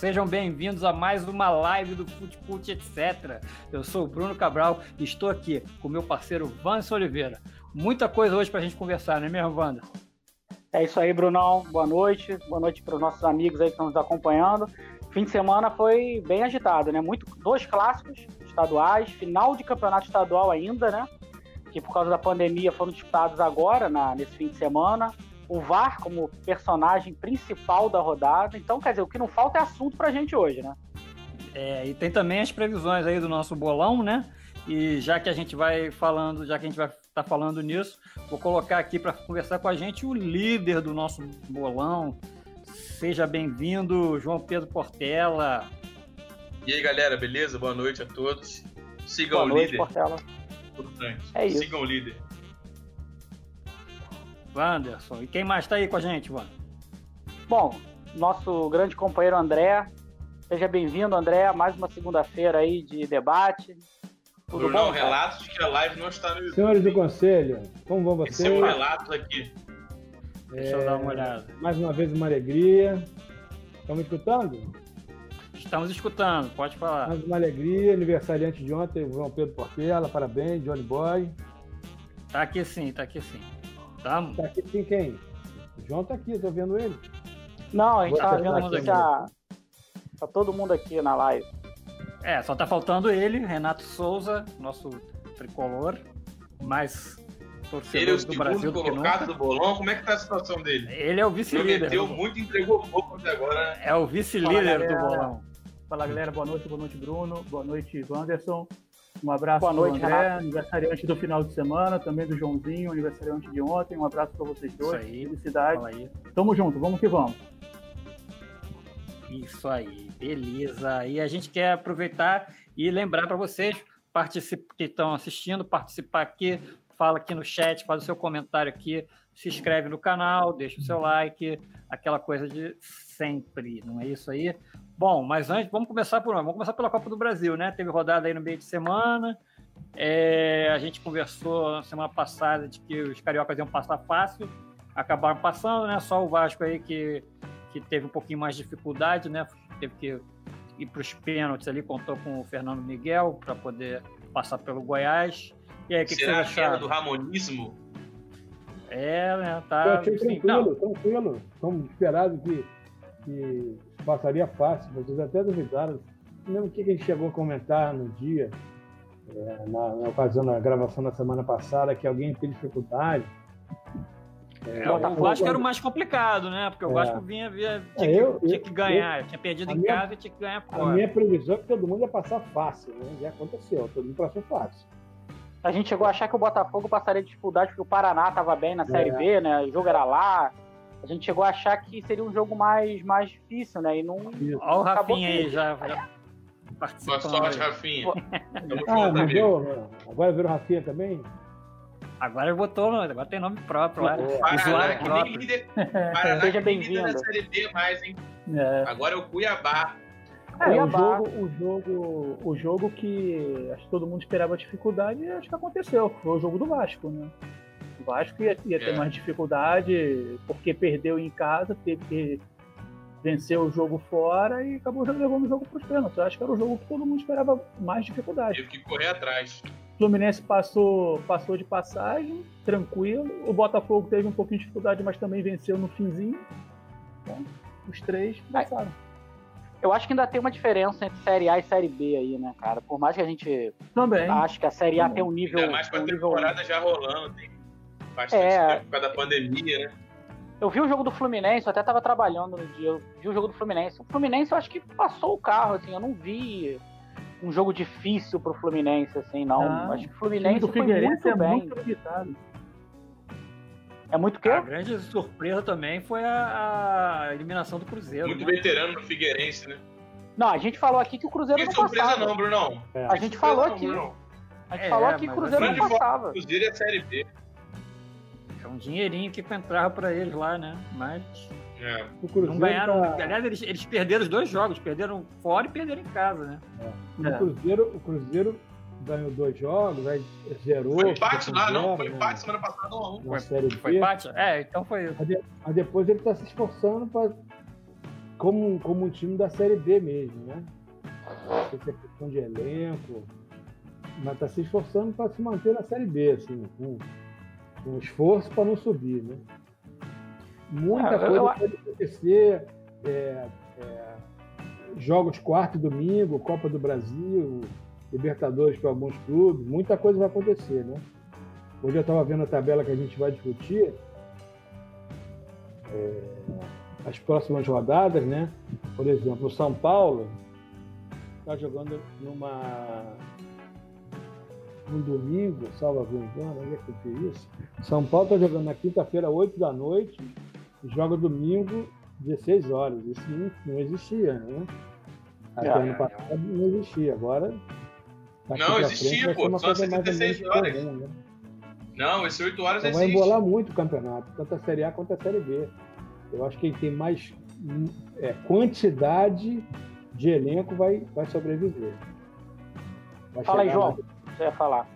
Sejam bem-vindos a mais uma live do Futecult, etc. Eu sou o Bruno Cabral e estou aqui com meu parceiro Vance Oliveira. Muita coisa hoje para a gente conversar, não é mesmo, Wanda? É isso aí, Brunão. Boa noite. Boa noite para os nossos amigos aí que estão nos acompanhando. Fim de semana foi bem agitado, né? Muito, dois clássicos estaduais, final de campeonato estadual ainda, né? Que por causa da pandemia foram disputados agora, na, nesse fim de semana o VAR como personagem principal da rodada. Então, quer dizer, o que não falta é assunto pra gente hoje, né? É, e tem também as previsões aí do nosso bolão, né? E já que a gente vai falando, já que a gente vai estar tá falando nisso, vou colocar aqui para conversar com a gente o líder do nosso bolão. Seja bem-vindo, João Pedro Portela. E aí, galera, beleza? Boa noite a todos. Sigam Boa o noite, líder. Portela. Importante. É isso. Sigam o líder. Wanderson. E quem mais está aí com a gente, Wander? Bom, nosso grande companheiro André. Seja bem-vindo, André. Mais uma segunda-feira aí de debate. Tudo Brunão, bom? cara? relatos de que a live não está no YouTube. Senhores do Conselho, como vão vocês? Recebo relatos aqui. Deixa eu dar uma olhada. Mais uma vez uma alegria. Estão me escutando? Estamos escutando, pode falar. Mais uma alegria. Aniversariante de ontem, João Pedro Portela. Parabéns, Johnny Boy. Tá aqui sim, tá aqui sim. Tá? Tá aqui tem quem? O João tá aqui, tô vendo ele. Não, a gente tá vendo aqui aqui. já. Tá todo mundo aqui na live. É, só tá faltando ele, Renato Souza, nosso tricolor, mais Ele é torcedor o do Brasil do que colocado nunca. do bolão. Como é que tá a situação dele? Ele é o vice-líder. Prometeu muito, entregou pouco até agora. né? É o vice-líder do bolão. Fala galera, boa noite, boa noite Bruno, boa noite Wanderson. Um abraço Boa noite, André, Renato. aniversariante do final de semana, também do Joãozinho, aniversariante de ontem. Um abraço pra vocês Isso dois. aí. Felicidade. Aí. Tamo junto, vamos que vamos. Isso aí, beleza. E a gente quer aproveitar e lembrar para vocês particip- que estão assistindo, participar aqui, fala aqui no chat, faz o seu comentário aqui, se inscreve no canal, deixa o seu like, aquela coisa de sempre, não é isso aí? Bom, mas antes, vamos começar por onde? Vamos começar pela Copa do Brasil, né? Teve rodada aí no meio de semana. É, a gente conversou na semana passada de que os cariocas iam passar fácil, acabaram passando, né? Só o Vasco aí que que teve um pouquinho mais de dificuldade, né? Teve que ir para os pênaltis ali, contou com o Fernando Miguel para poder passar pelo Goiás. E aí, o que, que era acharam? do Ramonismo? É, né? Eu Tá. achei assim, tranquilo, não, tranquilo. Como esperado que, que passaria fácil. Vocês até duvidaram. Mesmo o que a gente chegou a comentar no dia, é, na, na ocasião da gravação da semana passada, que alguém teve dificuldade. é, Botafogo, o Vasco era o mais complicado, né? Porque o É. Vasco vinha, vinha tinha, É, que, eu- tinha eu- que ganhar, tinha perdido a em minha- casa e tinha que ganhar A fora. minha previsão é que todo mundo ia passar fácil, né? Já aconteceu, todo mundo passou fácil. A gente chegou a achar que o Botafogo passaria dificuldade porque o Paraná tava bem na Série É. B, né? O jogo era lá. A gente chegou a achar que seria um jogo mais, mais difícil, né? E não. Olha o Rafinha que- aí já, já Boa sorte. Rafinha. Ah, mudou? Agora virou Rafinha também? Agora botou, agora tem nome próprio lá. É. Paraná, que próprio. nem líder. Paraná, Seja que líder bem-vindo. da Série B mais, hein? É, Agora é o Cuiabá. é, o Cuiabá. jogo, o jogo, o jogo que acho que todo mundo esperava dificuldade, acho que aconteceu. Foi o jogo do Vasco, né? O Vasco ia, ia ter É. mais dificuldade porque perdeu em casa, teve que vencer o jogo fora e acabou já levando o jogo para os pênaltis. Eu acho que era o jogo que todo mundo esperava mais dificuldade. Teve que correr atrás. O Fluminense passou, passou de passagem, tranquilo. O Botafogo teve um pouquinho de dificuldade, mas também venceu no finzinho. Então, os três passaram. Eu acho que ainda tem uma diferença entre Série A e Série B aí, né, cara? Por mais que a gente Também. ache que a Série A tem um nível. Ainda mais com a um nível... temporada já rolando. Tem bastante É. tempo por causa da pandemia, né? Eu vi o jogo do Fluminense, eu até tava trabalhando no dia, eu vi o jogo do Fluminense. O Fluminense eu acho que passou o carro, assim, eu não vi um jogo difícil pro Fluminense, assim, não. Ah, acho que o O time Fluminense do foi muito é bem. muito limitado. É muito o quê? A grande surpresa também foi a, a eliminação do Cruzeiro. Muito né? veterano no Figueirense, né? Não, a gente falou aqui que o Cruzeiro Que não surpresa passava. não, Brunão. É. A gente falou não, aqui. A gente É, falou que o Cruzeiro não passava. Cruzeiro é Série B. É um dinheirinho que entrava pra eles lá, né? Mas É. O não ganharam. tá- Aliás, eles, eles perderam os dois jogos, perderam fora e perderam em casa, né? O É. Cruzeiro, o Cruzeiro ganhou dois jogos, aí zerou. Foi empate lá, não. Foi né, empate semana passada 1 a 1 Na Série Foi empate? É, então foi. Mas de- Mas depois ele está se esforçando para como, como um time da Série B mesmo, né? Não sei se é questão de elenco, mas está se esforçando para se manter na Série B, assim, com, com esforço para não subir, né? Muita Ah, coisa eu- pode acontecer, é, é, jogos quarto e domingo, Copa do Brasil, Libertadores para alguns clubes, muita coisa vai acontecer, né? Hoje eu estava vendo a tabela que a gente vai discutir, é, as próximas rodadas, né? Por exemplo, o São Paulo está jogando numa no domingo, salvo engano, onde é que eu isso? São Paulo está jogando na quinta-feira, 8 da noite, e joga domingo, 16 horas. Isso não, não existia, né? Até É, ano passado não existia. Agora. daqui Não, existia, frente pô, só coisa mais ou 76 menos horas. comum, né? Não, esse 8 horas Então vai embolar muito o campeonato, tanto a Série A quanto a Série B. Eu acho que quem tem mais hum, é, quantidade de elenco vai, vai sobreviver. Vai Fala aí, João. na- Você ia falar.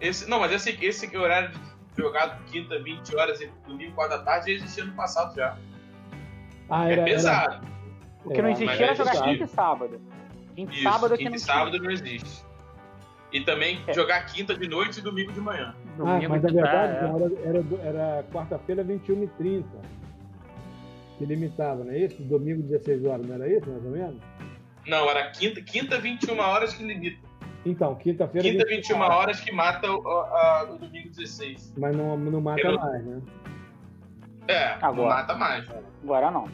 Esse, não, mas esse, esse horário de jogado quinta, 20 horas e domingo, 4 da tarde, já existia no passado já. Ah, É era, era, pesado. O que não É, existia era é jogar quinta e sábado. Quinta e Isso, sábado é que quinta não e sábado não existe. E também É. jogar quinta de noite e domingo de manhã. Ah, Domingo mas na que verdade é. era, era, era quarta-feira, 21h30. Que limitava, não é isso? Domingo, 16 horas, não era isso, mais ou menos? Não, era quinta, quinta 21 horas que limita. Então, quinta-feira. Quinta 21 21 horas que mata o, a- o domingo 16. Mas não, não mata Eu- mais, né? É, não Agora. mata mais. Agora não.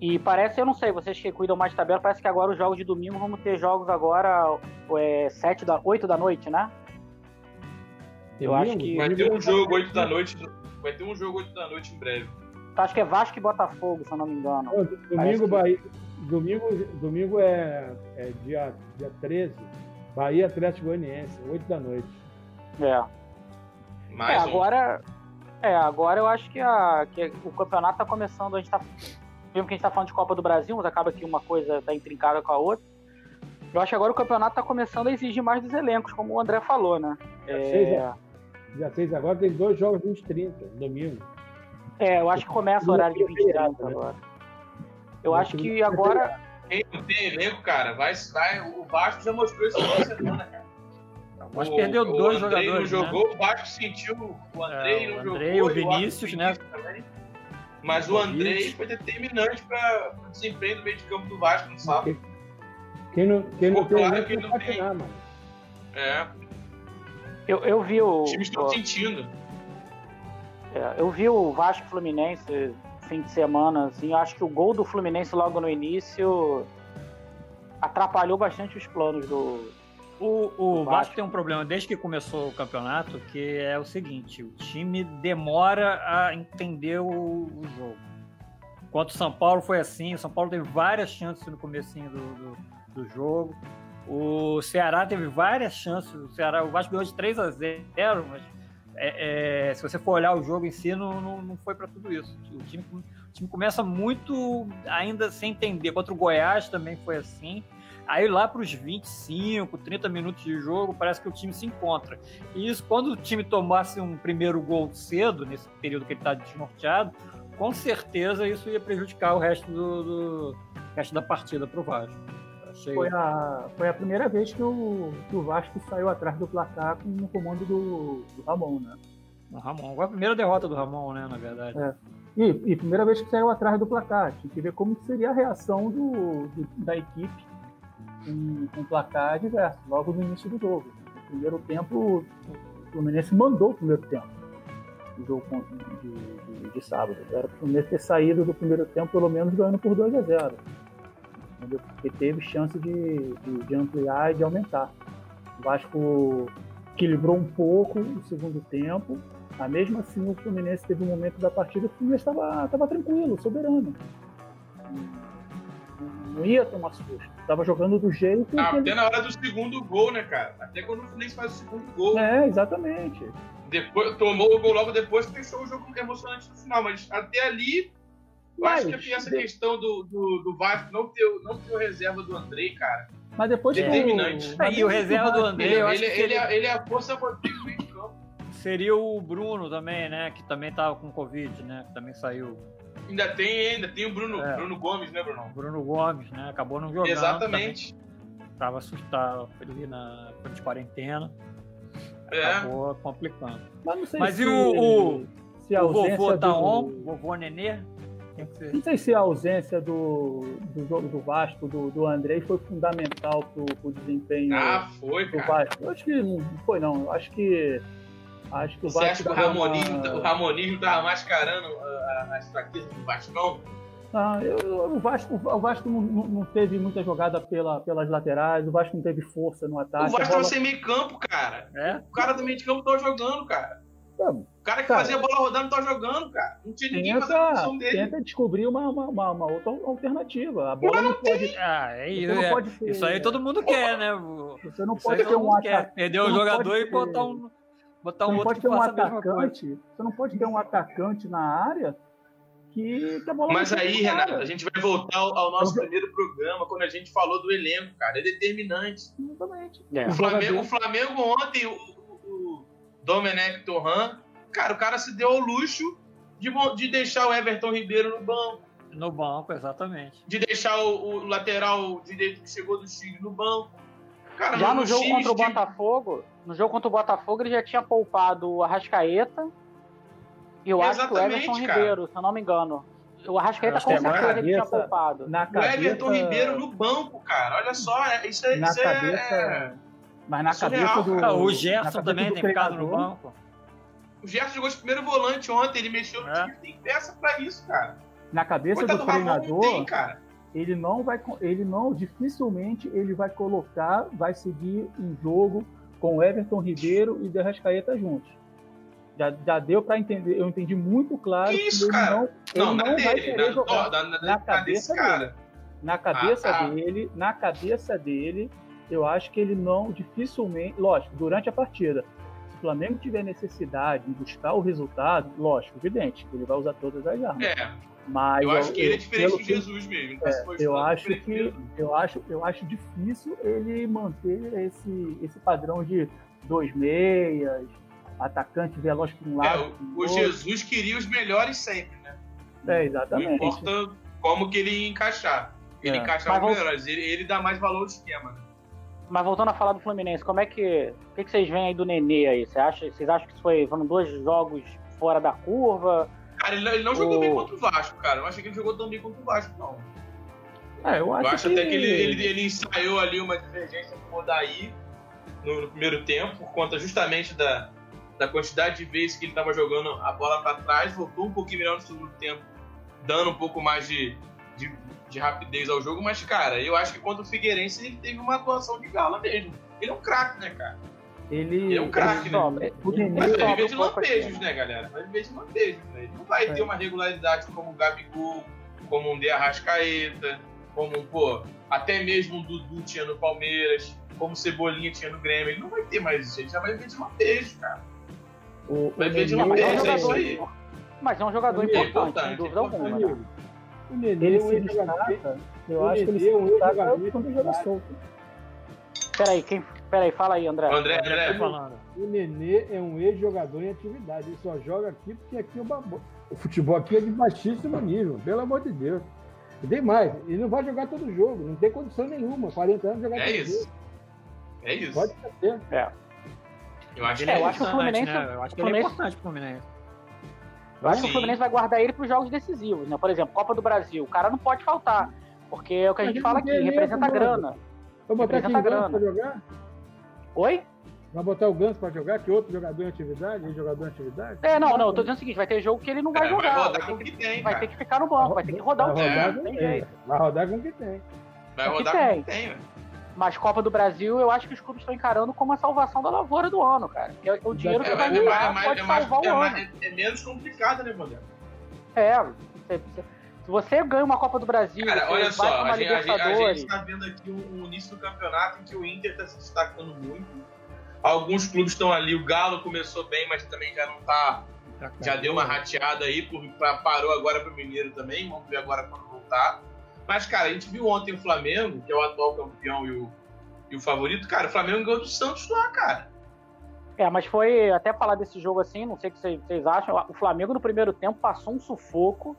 E parece, eu não sei, vocês que cuidam mais de tabela, parece que agora os jogos de domingo vamos ter jogos agora é, 7 da, 8 da noite, né? Eu acho que- Vai ter um jogo vai- 8 da noite. Vai ter um jogo 8 da noite em breve. Acho que é Vasco e Botafogo, se eu não me engano. Domingo, que- Bahia, domingo, domingo é, é dia, dia 13. Bahia Atlético Goianiense, 8 da noite. É. Mais é, um. agora. É, agora eu acho que, a, que o campeonato tá começando. A gente tá. Mesmo que a gente tá falando de Copa do Brasil, mas acaba que uma coisa tá intrincada com a outra. Eu acho que agora o campeonato tá começando a exigir mais dos elencos, como o André falou, né? Seis, É, Dia 6 agora tem dois jogos 20 30, domingo. É, eu acho que começa o horário de 20 e 30 né? agora. Eu acho que agora. Quem não tem elenco, cara, vai, vai. O Vasco já mostrou isso essa semana, cara. Mas O- perdeu o dois Andrei jogadores. não né? jogou, o Vasco sentiu. O Andrei É, não o jogou. Andrei, o e Arthur Vinícius, né? também. Mas o O Andrei Vinícius. foi determinante para o desempenho do meio de campo do Vasco no sábado. Quem não, quem não tem claro elenco que não tem. treinar, mano. É, Eu, eu vi o. os times estão o- sentindo. É, eu vi o Vasco Fluminense fim de semana, assim, acho que o gol do Fluminense logo no início atrapalhou bastante os planos do. O, o Vasco Vasco. tem um problema desde que começou o campeonato, que é o seguinte: o time demora a entender o, o jogo. Enquanto o São Paulo foi assim, o São Paulo teve várias chances no comecinho do, do, do jogo. O Ceará teve várias chances. O Ceará, o Vasco ganhou de 3 a 0, mas é, é, se você for olhar o jogo em si, não, não, não foi para tudo isso. O time, o time começa muito ainda sem entender. Contra o Goiás também foi assim. Aí lá para os 25, 30 minutos de jogo, parece que o time se encontra. E isso, quando o time tomasse um primeiro gol cedo, nesse período que ele está desnorteado, com certeza isso ia prejudicar o resto, do, do resto da partida para Foi a, foi a primeira vez que o, que o Vasco saiu atrás do placar com o comando do, do Ramon, né? O Ramon. Foi a primeira derrota do Ramon, né, na verdade. É. E, e primeira vez que saiu atrás do placar. Tinha que ver como seria a reação do, do- da equipe com, com placar adverso, logo no início do jogo. No primeiro tempo, o Fluminense mandou o primeiro tempo. O jogo de, de, de sábado. Era o Fluminense ter saído do primeiro tempo, pelo menos ganhando por 2 a 0 entendeu? Porque teve chance de, de, de ampliar e de aumentar. O Vasco equilibrou um pouco o segundo tempo, mas mesmo assim o Fluminense teve um momento da partida que o Fluminense estava tranquilo, soberano. Não, ia tomar susto. Estava jogando do jeito que Até ele... na hora do segundo gol, né, cara? Até quando o Fluminense faz o segundo gol. É, exatamente. Depois, tomou o gol logo depois que deixou o jogo emocionante no final. Mas até ali, eu Mas, acho que essa de- questão do, do, do Vasco não ter, não ter o reserva do Andrei, cara. Mas depois Determinante. Mas E o que reserva do André, eu acho ele, que ele, é, ele é a força motriz do meio campo. seria o Bruno também, né? Que também tava com Covid, né? Que também saiu. Ainda tem, ainda tem o Bruno, É. Bruno Gomes, né, Bruno? Bruno Gomes, né? Acabou não jogando. Exatamente. também. Tava assustado ali na de quarentena. É. Acabou complicando. Mas não sei Mas se, e o, o, se a o vovô tá do- on? Vovô Nenê? Tem que ser. Não sei se a ausência do, do jogo do Vasco, do, do Andrei, foi fundamental pro, pro desempenho Ah, foi, do cara. Vasco. Eu acho que não foi, não. Eu acho que. Acho que o Você Vasco. acha que o deu uma- Ramonismo, o Ramonismo tava mascarando ah, as fraquezas do Vascão? Ah, eu- o Vasco, o Vasco não, não- não teve muita jogada pela, pelas laterais, o Vasco não teve força no ataque. o Vasco bola- tava sem meio campo, cara. É? O cara do meio de campo tava jogando, cara. É, O cara que Cara. fazia a bola rodando não tava jogando, cara. Não tinha ninguém fazendo a Tenta, função dele. tenta descobrir uma, uma, uma- uma outra alternativa. A bola não pode. Ah, é Você isso. não é. pode ter- Isso aí todo mundo quer, né? Você não Isso pode ter um. Perder o você não jogador pode e ter- botar um, botar Você um não outro pode que ter um faça a mesma coisa. atacante. Você não pode ter um atacante na área que, que a bola Mas não aí, cara. Renato, a gente vai voltar ao, ao nosso Eu- primeiro programa, quando a gente falou do elenco, cara. É determinante. Exatamente. É. O Flamengo, o Flamengo ontem, o, o, o Domenech Torran, cara, o cara se deu ao luxo de, de deixar o Everton Ribeiro no banco, No banco, exatamente. de deixar o, o lateral direito que chegou do Chile no banco. Cara, Já no jogo contra o de- Botafogo, no jogo contra o Botafogo, ele já tinha poupado o Arrascaeta e eu acho que o Everton cara. Ribeiro, se eu não me engano. O Arrascaeta com que agora certeza ele tinha poupado. Na O cabeça, Everton Ribeiro no banco, cara. Olha só, é- isso é. na isso é- cabeça. é- Mas na surreal, cabeça do. O Gerson cabeça também tem ficado no banco. O Gerson jogou de primeiro volante ontem, ele mexeu no É. time, tem peça pra isso, cara. Na cabeça Coitado do treinador, tem, cara. ele não vai. Ele não, dificilmente ele vai colocar, vai seguir um jogo com Everton Ribeiro e Derrascaeta juntos. Já, já deu pra entender, eu entendi muito claro Que isso, ele cara? não, ele Não, não na vai dele, querer na, jogar. na, na, na cabeça desse cara. Na cabeça Ah, tá. dele, na cabeça dele, eu acho que ele não dificilmente, lógico, durante a partida, Flamengo tiver necessidade de buscar o resultado, lógico, evidente, ele vai usar todas as armas. É, Mas eu acho que ele é diferente pelo do que- Jesus mesmo. Tá se eu acho que eu acho, eu acho difícil ele manter esse, esse padrão de dois meias, atacante veloz para um É, lado. o, pro o outro. Jesus queria os melhores sempre, né? É, Não exatamente. importa como que ele encaixar. Ele É. encaixava Mas os melhores, ele, ele dá mais valor ao esquema, né? Mas voltando a falar do Fluminense, como é que. O que, que vocês veem aí do Nenê aí? Você acha, vocês acham que isso foi, foram dois jogos fora da curva? Cara, ele não, ele não jogou O- bem contra o Vasco, cara. Eu achei que ele jogou tão bem contra o Vasco, não. É, eu Eu acho, acho até que ele, ele, ele ensaiou ali uma divergência com o Odaí no, no primeiro tempo, por conta justamente da, da quantidade de vezes que ele estava jogando a bola para trás, voltou um pouquinho melhor no segundo tempo, dando um pouco mais de, de, de rapidez ao jogo, mas, cara, eu acho que contra o Figueirense ele teve uma atuação de gala mesmo. Ele é um craque, né, cara? ele, Ele é um craque, né? O Mas vai viver de lampejos, né, galera? Vai viver de lampejos, né? Ele não vai É. ter uma regularidade como o Gabigol, como um De Arrascaeta, como, pô, até mesmo o Dudu tinha no Palmeiras, como o Cebolinha tinha no Grêmio. Ele não vai ter mais isso, ele já vai viver de lampejos, cara. o, Vai o ver de Mas é um É, isso jogador, aí. mas é um jogador É importante, importante, sem dúvida é alguma. importante. né? O Nenê ele é um se ex-jogador. destaca, eu o acho que ele é se um destaca ex-jogador quando joga solto. Peraí, quem. Peraí, fala aí, André. André, André tá André, falando. O Nenê é um ex-jogador em atividade. Ele só joga aqui porque aqui é o, babo... o futebol aqui é de baixíssimo nível, pelo amor de Deus. E tem mais, ele não vai jogar todo jogo, não tem condição nenhuma. 40 anos jogar é todo isso. jogo. É isso. Pode ser. Eu acho Ele que É, é eu acho que o isso. importante, Fluminense- né? Eu acho que é importante pro Fluminense. Eu acho que Sim. o Fluminense vai guardar ele para os jogos decisivos, né? Por exemplo, Copa do Brasil. O cara não pode faltar. Porque é o que a gente fala aqui, tem representa grana. Vai botar aqui Ganso grana. pra jogar? Oi? Vai botar o Ganso pra jogar, que outro jogador em atividade, ex-jogador em atividade? É, não, não, eu tô dizendo o seguinte, vai ter jogo que ele não vai vai jogar. rodar Vai com o ter, que que, tem, vai cara. ter que ficar no banco, vai ter que rodar o vai time. rodar, não com- tem é, jeito. vai rodar com o que tem. Vai o que rodar tem. como tem, velho. Mas Copa do Brasil, eu acho que os clubes estão encarando como a salvação da lavoura do ano, cara. Que é o dinheiro que É, vai é mais- pode é mais- salvar o ano. é menos complicado, né, Vandé? É, você- se você ganha uma Copa do Brasil, Cara, olha só, a gente, a, gente, a Libertadores, gente tá vendo aqui um, um início do campeonato em que o Inter tá se destacando muito. Alguns clubes estão ali, o Galo começou bem, mas também já não tá. Já deu uma rateada aí, por, parou agora pro Mineiro também. Vamos ver agora quando voltar. Mas, cara, a gente viu ontem o Flamengo, que é o atual campeão e o, e o favorito. Cara, o Flamengo ganhou do Santos lá, cara. É, mas foi até falar desse jogo assim, não sei o que vocês, acham. O Flamengo no primeiro tempo passou um sufoco.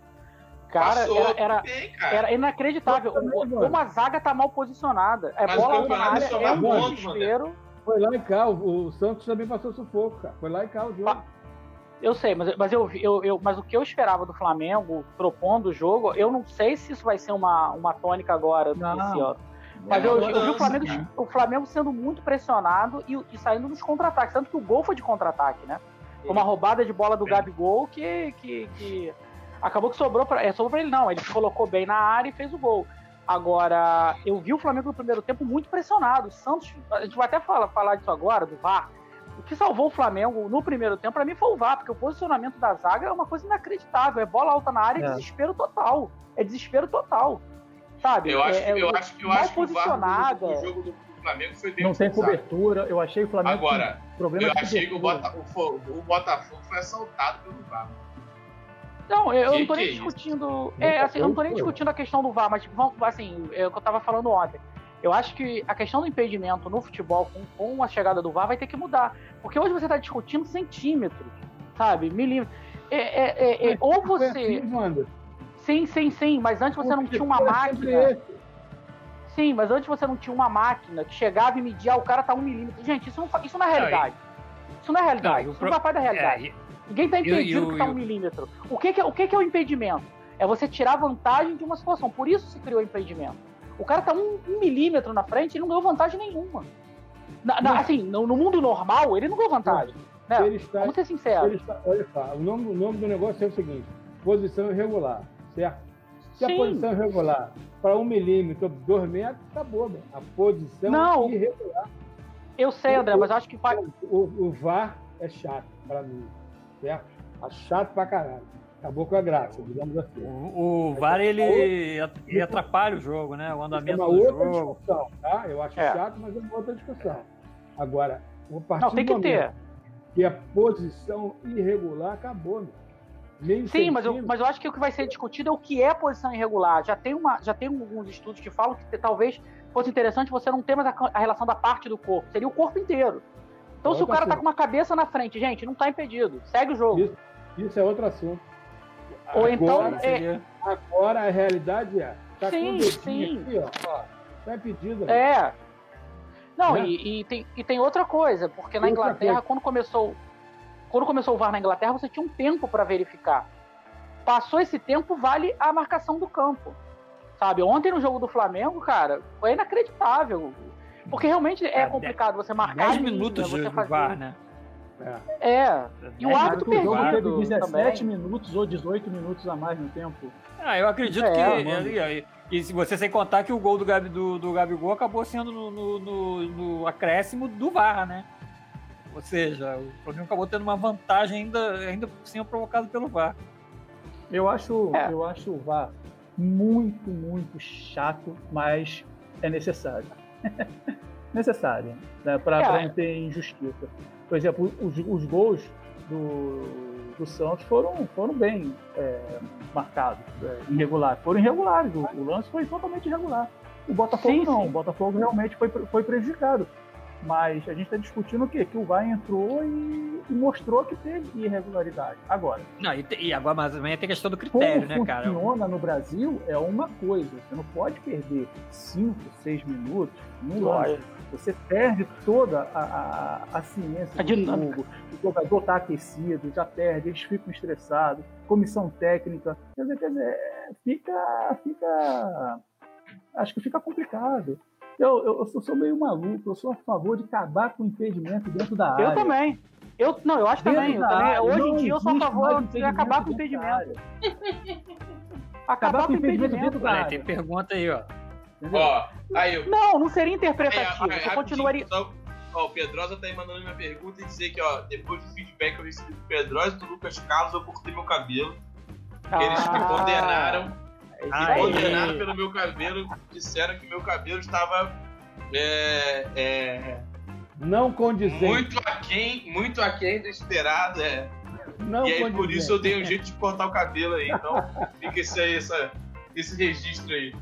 Cara, era, era, bem, cara, era, inacreditável. Como a zaga tá mal posicionada. É Mas bola na área, é um desespero. Foi lá e cá, o, o, Santos também passou sufoco, cara. Foi lá e cá o jogo. Eu sei, mas, mas, eu, eu, eu, mas o que eu esperava do Flamengo propondo o jogo, eu não sei se isso vai ser uma, uma tônica agora não. nesse ano. Mas eu, eu, vi o Flamengo, o Flamengo sendo muito pressionado e, e saindo nos contra-ataques. Tanto que o gol foi de contra-ataque, né? Foi uma roubada de bola do Gabigol que, que, que acabou que sobrou para é, sobrou pra ele, não. Ele se colocou bem na área e fez o gol. Agora, eu vi o Flamengo no primeiro tempo muito pressionado. O Santos, a gente vai até falar, falar disso agora, do VAR. O que salvou o Flamengo no primeiro tempo, para mim, foi o VAR, porque o posicionamento da zaga é uma coisa inacreditável. É bola alta na área, é, é desespero total. É desespero total. Sabe? Eu acho, é, eu acho, eu acho que o VAR do, do jogo do Flamengo foi bem Não tem cobertura, eu achei o Flamengo. Agora, problema eu achei que o, Botafogo, o Botafogo foi assaltado pelo VAR. Não, eu, eu não tô nem discutindo. É, assim, eu não tô nem discutindo a questão do VAR, mas assim, é o que eu tava falando ontem. Eu acho que a questão do impedimento no futebol com, com a chegada do VAR vai ter que mudar. Porque hoje você está discutindo centímetros, sabe? Milímetros. É, é, é, é ou você. Sim, sim, sim, mas antes você não tinha uma máquina. Sim, mas antes você não tinha uma máquina que chegava e media, ah, o cara tá um milímetro. Gente, isso não, isso não é realidade. Isso não é realidade. Não, isso não faz da realidade. É, Ninguém está impedindo que está um milímetro. O, que, que, é, o que, que é o impedimento? É você tirar vantagem de uma situação. Por isso se criou o impedimento. O cara está um, um, milímetro na frente e não ganhou vantagem nenhuma. Na, na, assim, no, no, mundo normal, ele não ganhou vantagem. Né? Ele está, Vamos ser sinceros. Está, olha só, o nome, o nome do negócio é o seguinte: posição irregular, certo? Se Sim. a posição irregular para um milímetro, dois metros, acabou, bem. A posição não, irregular. Eu sei, André, mas acho que vai. O, o VAR é chato para mim certo? Tá chato pra caralho. Acabou com a graça, digamos assim. O, o VAR, ele, ele atrapalha o jogo, né? O andamento é uma do outra jogo. discussão, tá? Eu acho é. chato, mas é uma outra discussão. Agora, a partir Não, tem que ter. que a posição irregular acabou, meu. Nem Sim, mas eu, mas eu acho que o que vai ser discutido é o que é posição irregular. Já tem, uma, já tem alguns estudos que falam que talvez fosse interessante você não ter mais a, a relação da parte do corpo, seria o corpo inteiro. Então, se o cara tá com uma cabeça na frente, gente, não tá impedido. Segue o jogo. Isso, isso é outro assunto. Ou agora, então. É... Agora a realidade é. Tá sim, sim. Aqui, ó, ó, tá impedido. É. Não, né? e, e, tem, e tem outra coisa, porque na outra Inglaterra, coisa. quando começou. Quando começou o VAR na Inglaterra, você tinha um tempo para verificar. Passou esse tempo, vale a marcação do campo. Sabe? Ontem no jogo do Flamengo, cara, foi inacreditável. Porque realmente é, é complicado você marcar. 10 minutos você de fazer... VAR, né? É. é. E o árbitro perdido. O jogo teve 17 também. minutos ou 18 minutos a mais no tempo. Ah, eu acredito é, que. E, e, se você sem contar que o gol do, Gabi, do, do Gabigol acabou sendo no, no, no, no acréscimo do VAR, né? Ou seja, o Flamengo acabou tendo uma vantagem ainda, ainda sendo provocado pelo VAR. Eu acho, é. eu acho o VAR muito, muito chato, mas é necessário. necessária né, para é. não ter injustiça. Por exemplo, os, os gols do, do Santos foram, foram bem é, marcados, é, irregulares. Foram irregulares, o, o, lance foi totalmente irregular. O Botafogo sim, não, sim. o Botafogo realmente foi, foi prejudicado. Mas a gente está discutindo o quê? Que o VAR entrou e, e, mostrou que teve irregularidade. Agora. Não, e, e agora mas também tem a questão do critério, né, cara? funciona no Brasil é uma coisa. Você não pode perder 5, 6 minutos no lance. Você perde toda a, a, a ciência a do dinâmica. jogo. O jogador está aquecido, já perde, eles ficam estressados. Comissão técnica. Quer dizer, quer dizer fica, fica. Acho que fica complicado. Eu, eu, eu, sou meio maluco, eu sou a favor de acabar com o impedimento dentro da área. Eu também. Eu, não, eu acho dentro também. Eu também hoje em dia eu sou a favor de acabar com o impedimento. acabar, com o impedimento dentro da área. Tem pergunta aí, ó. Ó, aí eu... Não, não seria interpretativo. É, é, continuaria. Só, ó, o Pedrosa tá aí mandando minha pergunta e dizer que, ó, depois do feedback que eu recebi do Pedrosa e do Lucas Carlos, eu cortei meu cabelo. Ah. Eles me condenaram me condenaram pelo meu cabelo, disseram que meu cabelo estava é, é, não condizente. Muito aquém, muito aquém do esperado, é. Não e aí condizente. por isso eu dei um jeito de cortar o cabelo aí. Então fica esse, aí, essa, esse registro aí.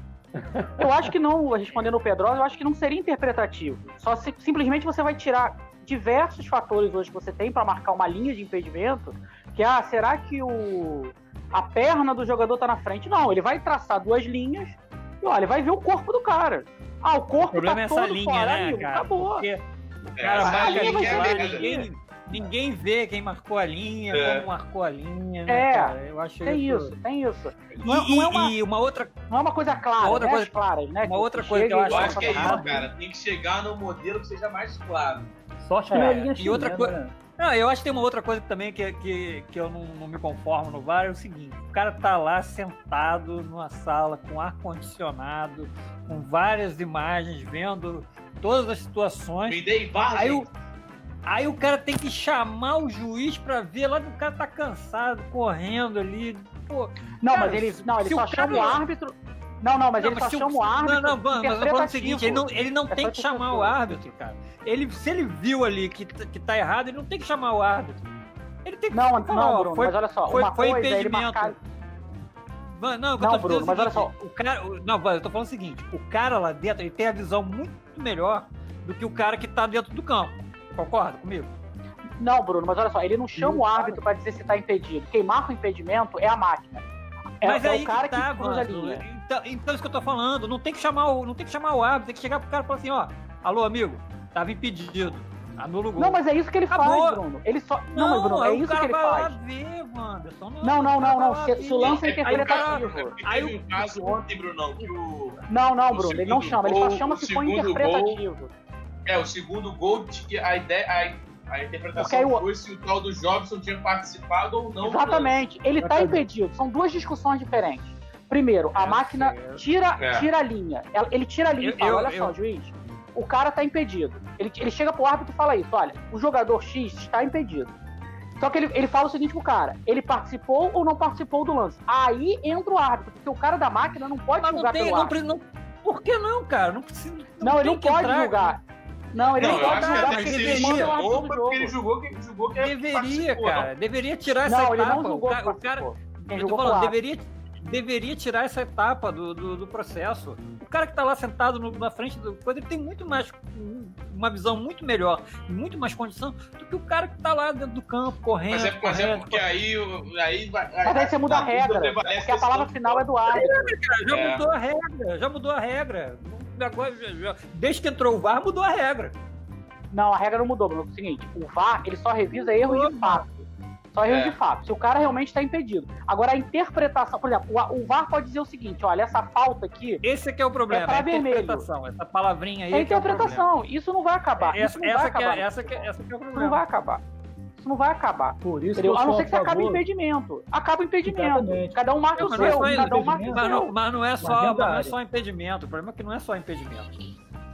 Eu acho que não, respondendo o Pedrosa, eu acho que não seria interpretativo. Só se, simplesmente você vai tirar diversos fatores hoje que você tem para marcar uma linha de impedimento, que ah, será que o a perna do jogador tá na frente. Não, ele vai traçar duas linhas e olha, ele vai ver o corpo do cara. Ah, o corpo O problema tá é essa todo linha, fora, né, amigo. cara? Acabou. Porque o É, cara essa marca linha vai lá, ser ninguém, vê quem marcou a linha, É. como marcou a linha, É, né, cara? Eu acho Tem isso, tem isso. E, Não é- não é uma- e uma outra Não é uma coisa clara, Uma outra né? coisa- As claras, né? uma outra coisa que eu e Eu acho acho que é isso, cara. Tem que chegar num modelo que seja mais claro. Sorte É, é linha e outra chilena, coi- né? Não, eu acho que tem uma outra coisa também que, que, que eu não, não me conformo no VAR, é o seguinte, o cara tá lá sentado numa sala com ar-condicionado, com várias imagens, vendo todas as situações. Me dei barra, Aí o, gente. Aí o cara tem que chamar o juiz pra ver lá, o cara tá cansado, correndo ali. Pô, Não, Cara, mas ele, não, ele só o chama o árbitro. Não, não, mas Não, ele só se o- chama o árbitro. Não, não, mas eu tô falando o seguinte, ele não, ele não É tem só que chamar o árbitro, cara. Ele, se ele viu ali que, que tá errado, ele não tem que chamar o árbitro. Ele tem que Não, não, ó, Bruno, foi, mas olha só, foi, uma foi coisa é impedimento. marcar. Não, Não, Bruno, é mas olha seguinte, o cara, não, eu tô falando o seguinte, o cara lá dentro, ele tem a visão muito melhor do que o cara que tá dentro do campo. Concorda comigo? Não, Bruno, mas olha só, ele não chama o árbitro pra dizer se tá impedido. Quem marca o impedimento é a máquina. É, Mas é aí o cara que tá, que cruza a mano. linha. Então, então isso que eu tô falando, não tem que chamar o, não tem que chamar o árbitro, tem que chegar pro cara e falar assim, ó, alô amigo, tava impedido. Anula o gol. Não, mas é isso que ele Acabou. faz, Bruno. Ele só. Não, mas Bruno, é isso que ele vai faz. lá ver, Wanderson. Não, não, não, não. Se, se o lance é cara- interpretativo. Aí o- um caso ontem, Brunão, que o. Não, não, Bruno, ele não chama, ele só chama se for interpretativo. É, o segundo gol, tinha a ideia. A, a interpretação foi se o tal do Jobson tinha participado ou não. Exatamente. Ele tá Exatamente. impedido. São duas discussões diferentes. Primeiro, a É, máquina certo. tira, É. tira a linha. Ele tira a linha Eu- e fala: eu- olha só, juiz, o cara tá impedido. Ele, ele chega pro árbitro e fala isso: olha, o jogador X está impedido. Só que ele, ele fala o seguinte pro cara: ele participou ou não participou do lance? Aí entra o árbitro, porque o cara da máquina não pode Mas não julgar tem, pelo não, árbitro. não, por que não, cara? Não precisa. Não, ele tem não que pode entrar, julgar. Não, ele Não, não, pode até porque que ele porque jogo. ele julgou que julgou que Deveria, participou, cara. Deveria tirar essa Não, ele etapa. não julgou o, que ca- o cara. Quem eu tô falando, deveria, deveria tirar essa etapa do, do, do processo. O cara que tá lá sentado no- na frente do coisa, ele tem muito mais uma visão muito melhor, muito mais condição do que o cara que tá lá dentro do campo correndo. Mas é, mas é correndo, porque aí, aí vai. Mas aí você muda a regra, porque a palavra final é do árbitro. Cara, já É. mudou a regra, já mudou a regra. Agora, já- desde que entrou o VAR, mudou a regra. Não, a regra não mudou, Bruno. É o seguinte, o VAR, ele só revisa erros de fato. Só erros É. de fato. Se o cara realmente está impedido. Agora, a interpretação, por exemplo, o, o VAR pode dizer o seguinte, olha, essa falta aqui Esse é que é o problema, É é a vermelho. interpretação. Essa palavrinha aí é que é o problema. interpretação. Isso não vai acabar. Essa, Isso não vai essa, que acabar. é, essa, que é, essa que é o Isso não problema. vai acabar. Isso não vai acabar. Por isso Entendeu? que eu A não ser que você acabe o impedimento. Acaba o impedimento. Exatamente. Cada um marca Não, o é seu. Cada um marca Mas não, seu. mas não é só, mas não é área. só impedimento. O problema é que não é só impedimento.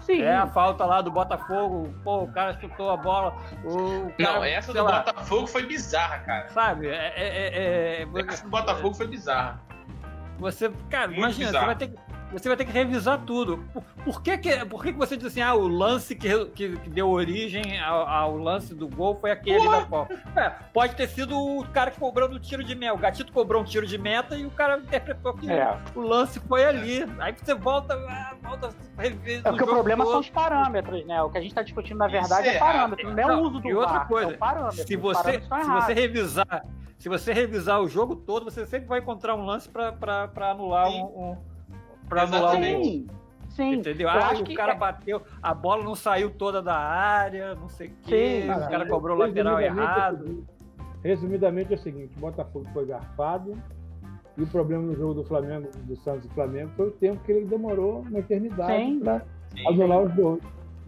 Sim. É a falta lá do Botafogo, pô, o cara chutou a bola, o cara, Não, essa do lá, Botafogo foi bizarra, cara. Sabe? É, é, é- é- Essa do Botafogo foi bizarra. Você, cara, Muito imagina, você vai, ter, que- você vai ter que revisar tudo. Por, que, que, por que, que você diz assim, ah, o lance que, que, que deu origem ao, ao lance do gol foi aquele da Copa? É, pode ter sido o cara que cobrou no tiro de meta. O Gatito cobrou um tiro de meta e o cara interpretou que É. o lance foi ali. Aí você volta, ah, volta a rever É porque o problema são todo. os parâmetros, né? O que a gente está discutindo, na verdade, Isso é é parâmetro. Não é o uso do e outra coisa, é o parâmetro. Se você, se você revisar, se você revisar o jogo todo, você sempre vai encontrar um lance para anular Sim. um, um para anular um gol. Sim. Entendeu? Eu Ah, acho o que cara é- bateu, a bola não saiu toda da área, não sei o quê, o cara cobrou o lateral é o errado. seguinte- Resumidamente é o seguinte, o Botafogo foi garfado e o problema no jogo do Flamengo, do Santos e Flamengo, foi o tempo que ele demorou uma eternidade para anular os gols.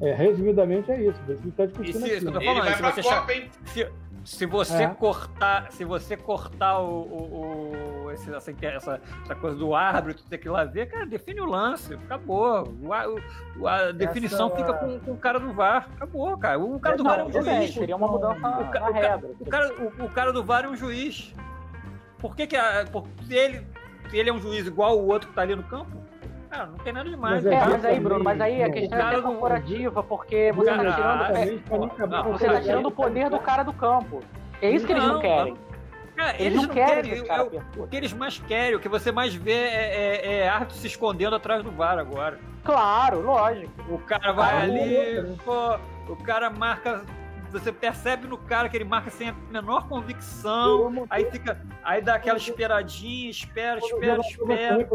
É, resumidamente é isso, por isso que está E discutindo se, aqui. isso que eu tô Ele falando, vai se pra você, Copa, hein? se, se você É. cortar, se você cortar o, o- o- esse- essa, essa, essa coisa do árbitro, ter que ir lá ver, cara, define o lance, acabou. O, a, definição fica com, com o cara do VAR, acabou, cara. O cara do Não, VAR é um juiz. seria uma mudança O, ca- regra. cara, o, cara do VAR é um juiz. Por que, que a, por, se ele, ele é um juiz igual o outro que tá ali no campo, cara, não tem nada demais. Mas É, cara. mas aí, Bruno, mas aí a questão é corporativa, porque você Cara, tá tirando, é, você tá tirando o poder do cara do campo. É isso que eles não querem. Cara, Eles não querem que esse eu- cara eu- perturbe. O que eles mais querem, o que você mais vê é, é, é árbitro se escondendo atrás do VAR agora. Claro, lógico. O cara vai Ah, ali, né? pô, o cara marca você percebe no cara que ele marca sem a menor convicção, aí fica, aí dá aquela esperadinha, espera, espera, espera.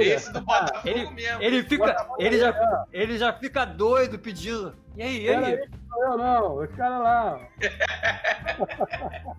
Esse do Botafogo Ele, mesmo. ele fica, ele já, ele já fica doido pedindo. E aí, e aí? Não, não, os caras lá.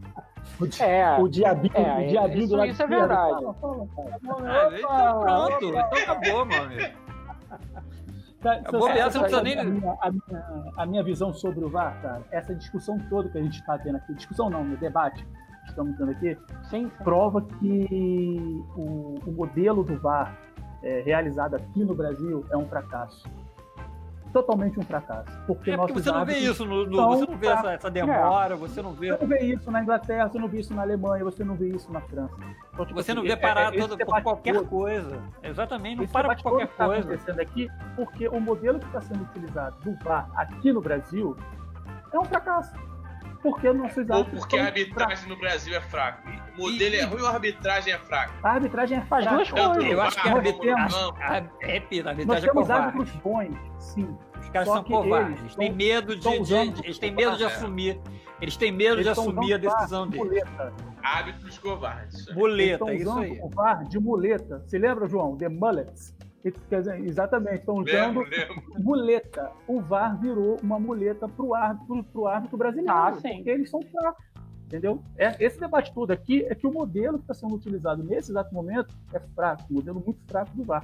O, di- É, o diabinho, é, o diabinho isso- do lado isso é verdade. Fala, fala, fala. Ah, então pronto, então acabou, meu amigo. Tá, É bobear, você não precisa nem- A minha, a, minha, a minha visão sobre o VAR, cara, essa discussão toda que a gente está tendo aqui, discussão não, no debate que estamos tendo aqui, sim, sim. prova que o, o modelo do VAR é, realizado aqui no Brasil é um fracasso. Totalmente um fracasso. Porque É porque você não vê isso, no, no- você não vê essa, essa demora, você não vê. Você não vê isso na Inglaterra, você não vê isso na Alemanha, você não vê isso na França. Então, tipo Você não assim, vê é- parar é- todo, por qualquer todo- coisa. Exatamente, não Esse para por qualquer que está coisa. acontecendo aqui, porque o modelo que está sendo utilizado do VAR aqui no Brasil é um fracasso. Porque nossos Ou árbitros porque a arbitragem no Brasil é fraca. O modelo é ruim ou a arbitragem é fraca? A arbitragem é As falha. duas coisas. Eu acho que a Nós arbitragem. temos- a- É, Pira, a Nós arbitragem é temos covarde. árbitros bons, sim. Os caras Só são que covardes. eles têm medo de, de- de- Eles têm medo de É. assumir. Eles têm medo de Eles tão assumir a decisão de deles. muleta. Árbitros covardes. Muleta, estão é isso usando aí. o VAR de muleta. Você lembra, João? The Mullets. Quer dizer, exatamente, estão usando Lembro, muleta. O VAR virou uma muleta para o árbitro, pro árbitro brasileiro. Ah, sim. Porque eles são fracos. Entendeu? É, esse debate todo aqui é que o modelo que está sendo utilizado nesse exato momento é fraco, um modelo muito fraco do VAR.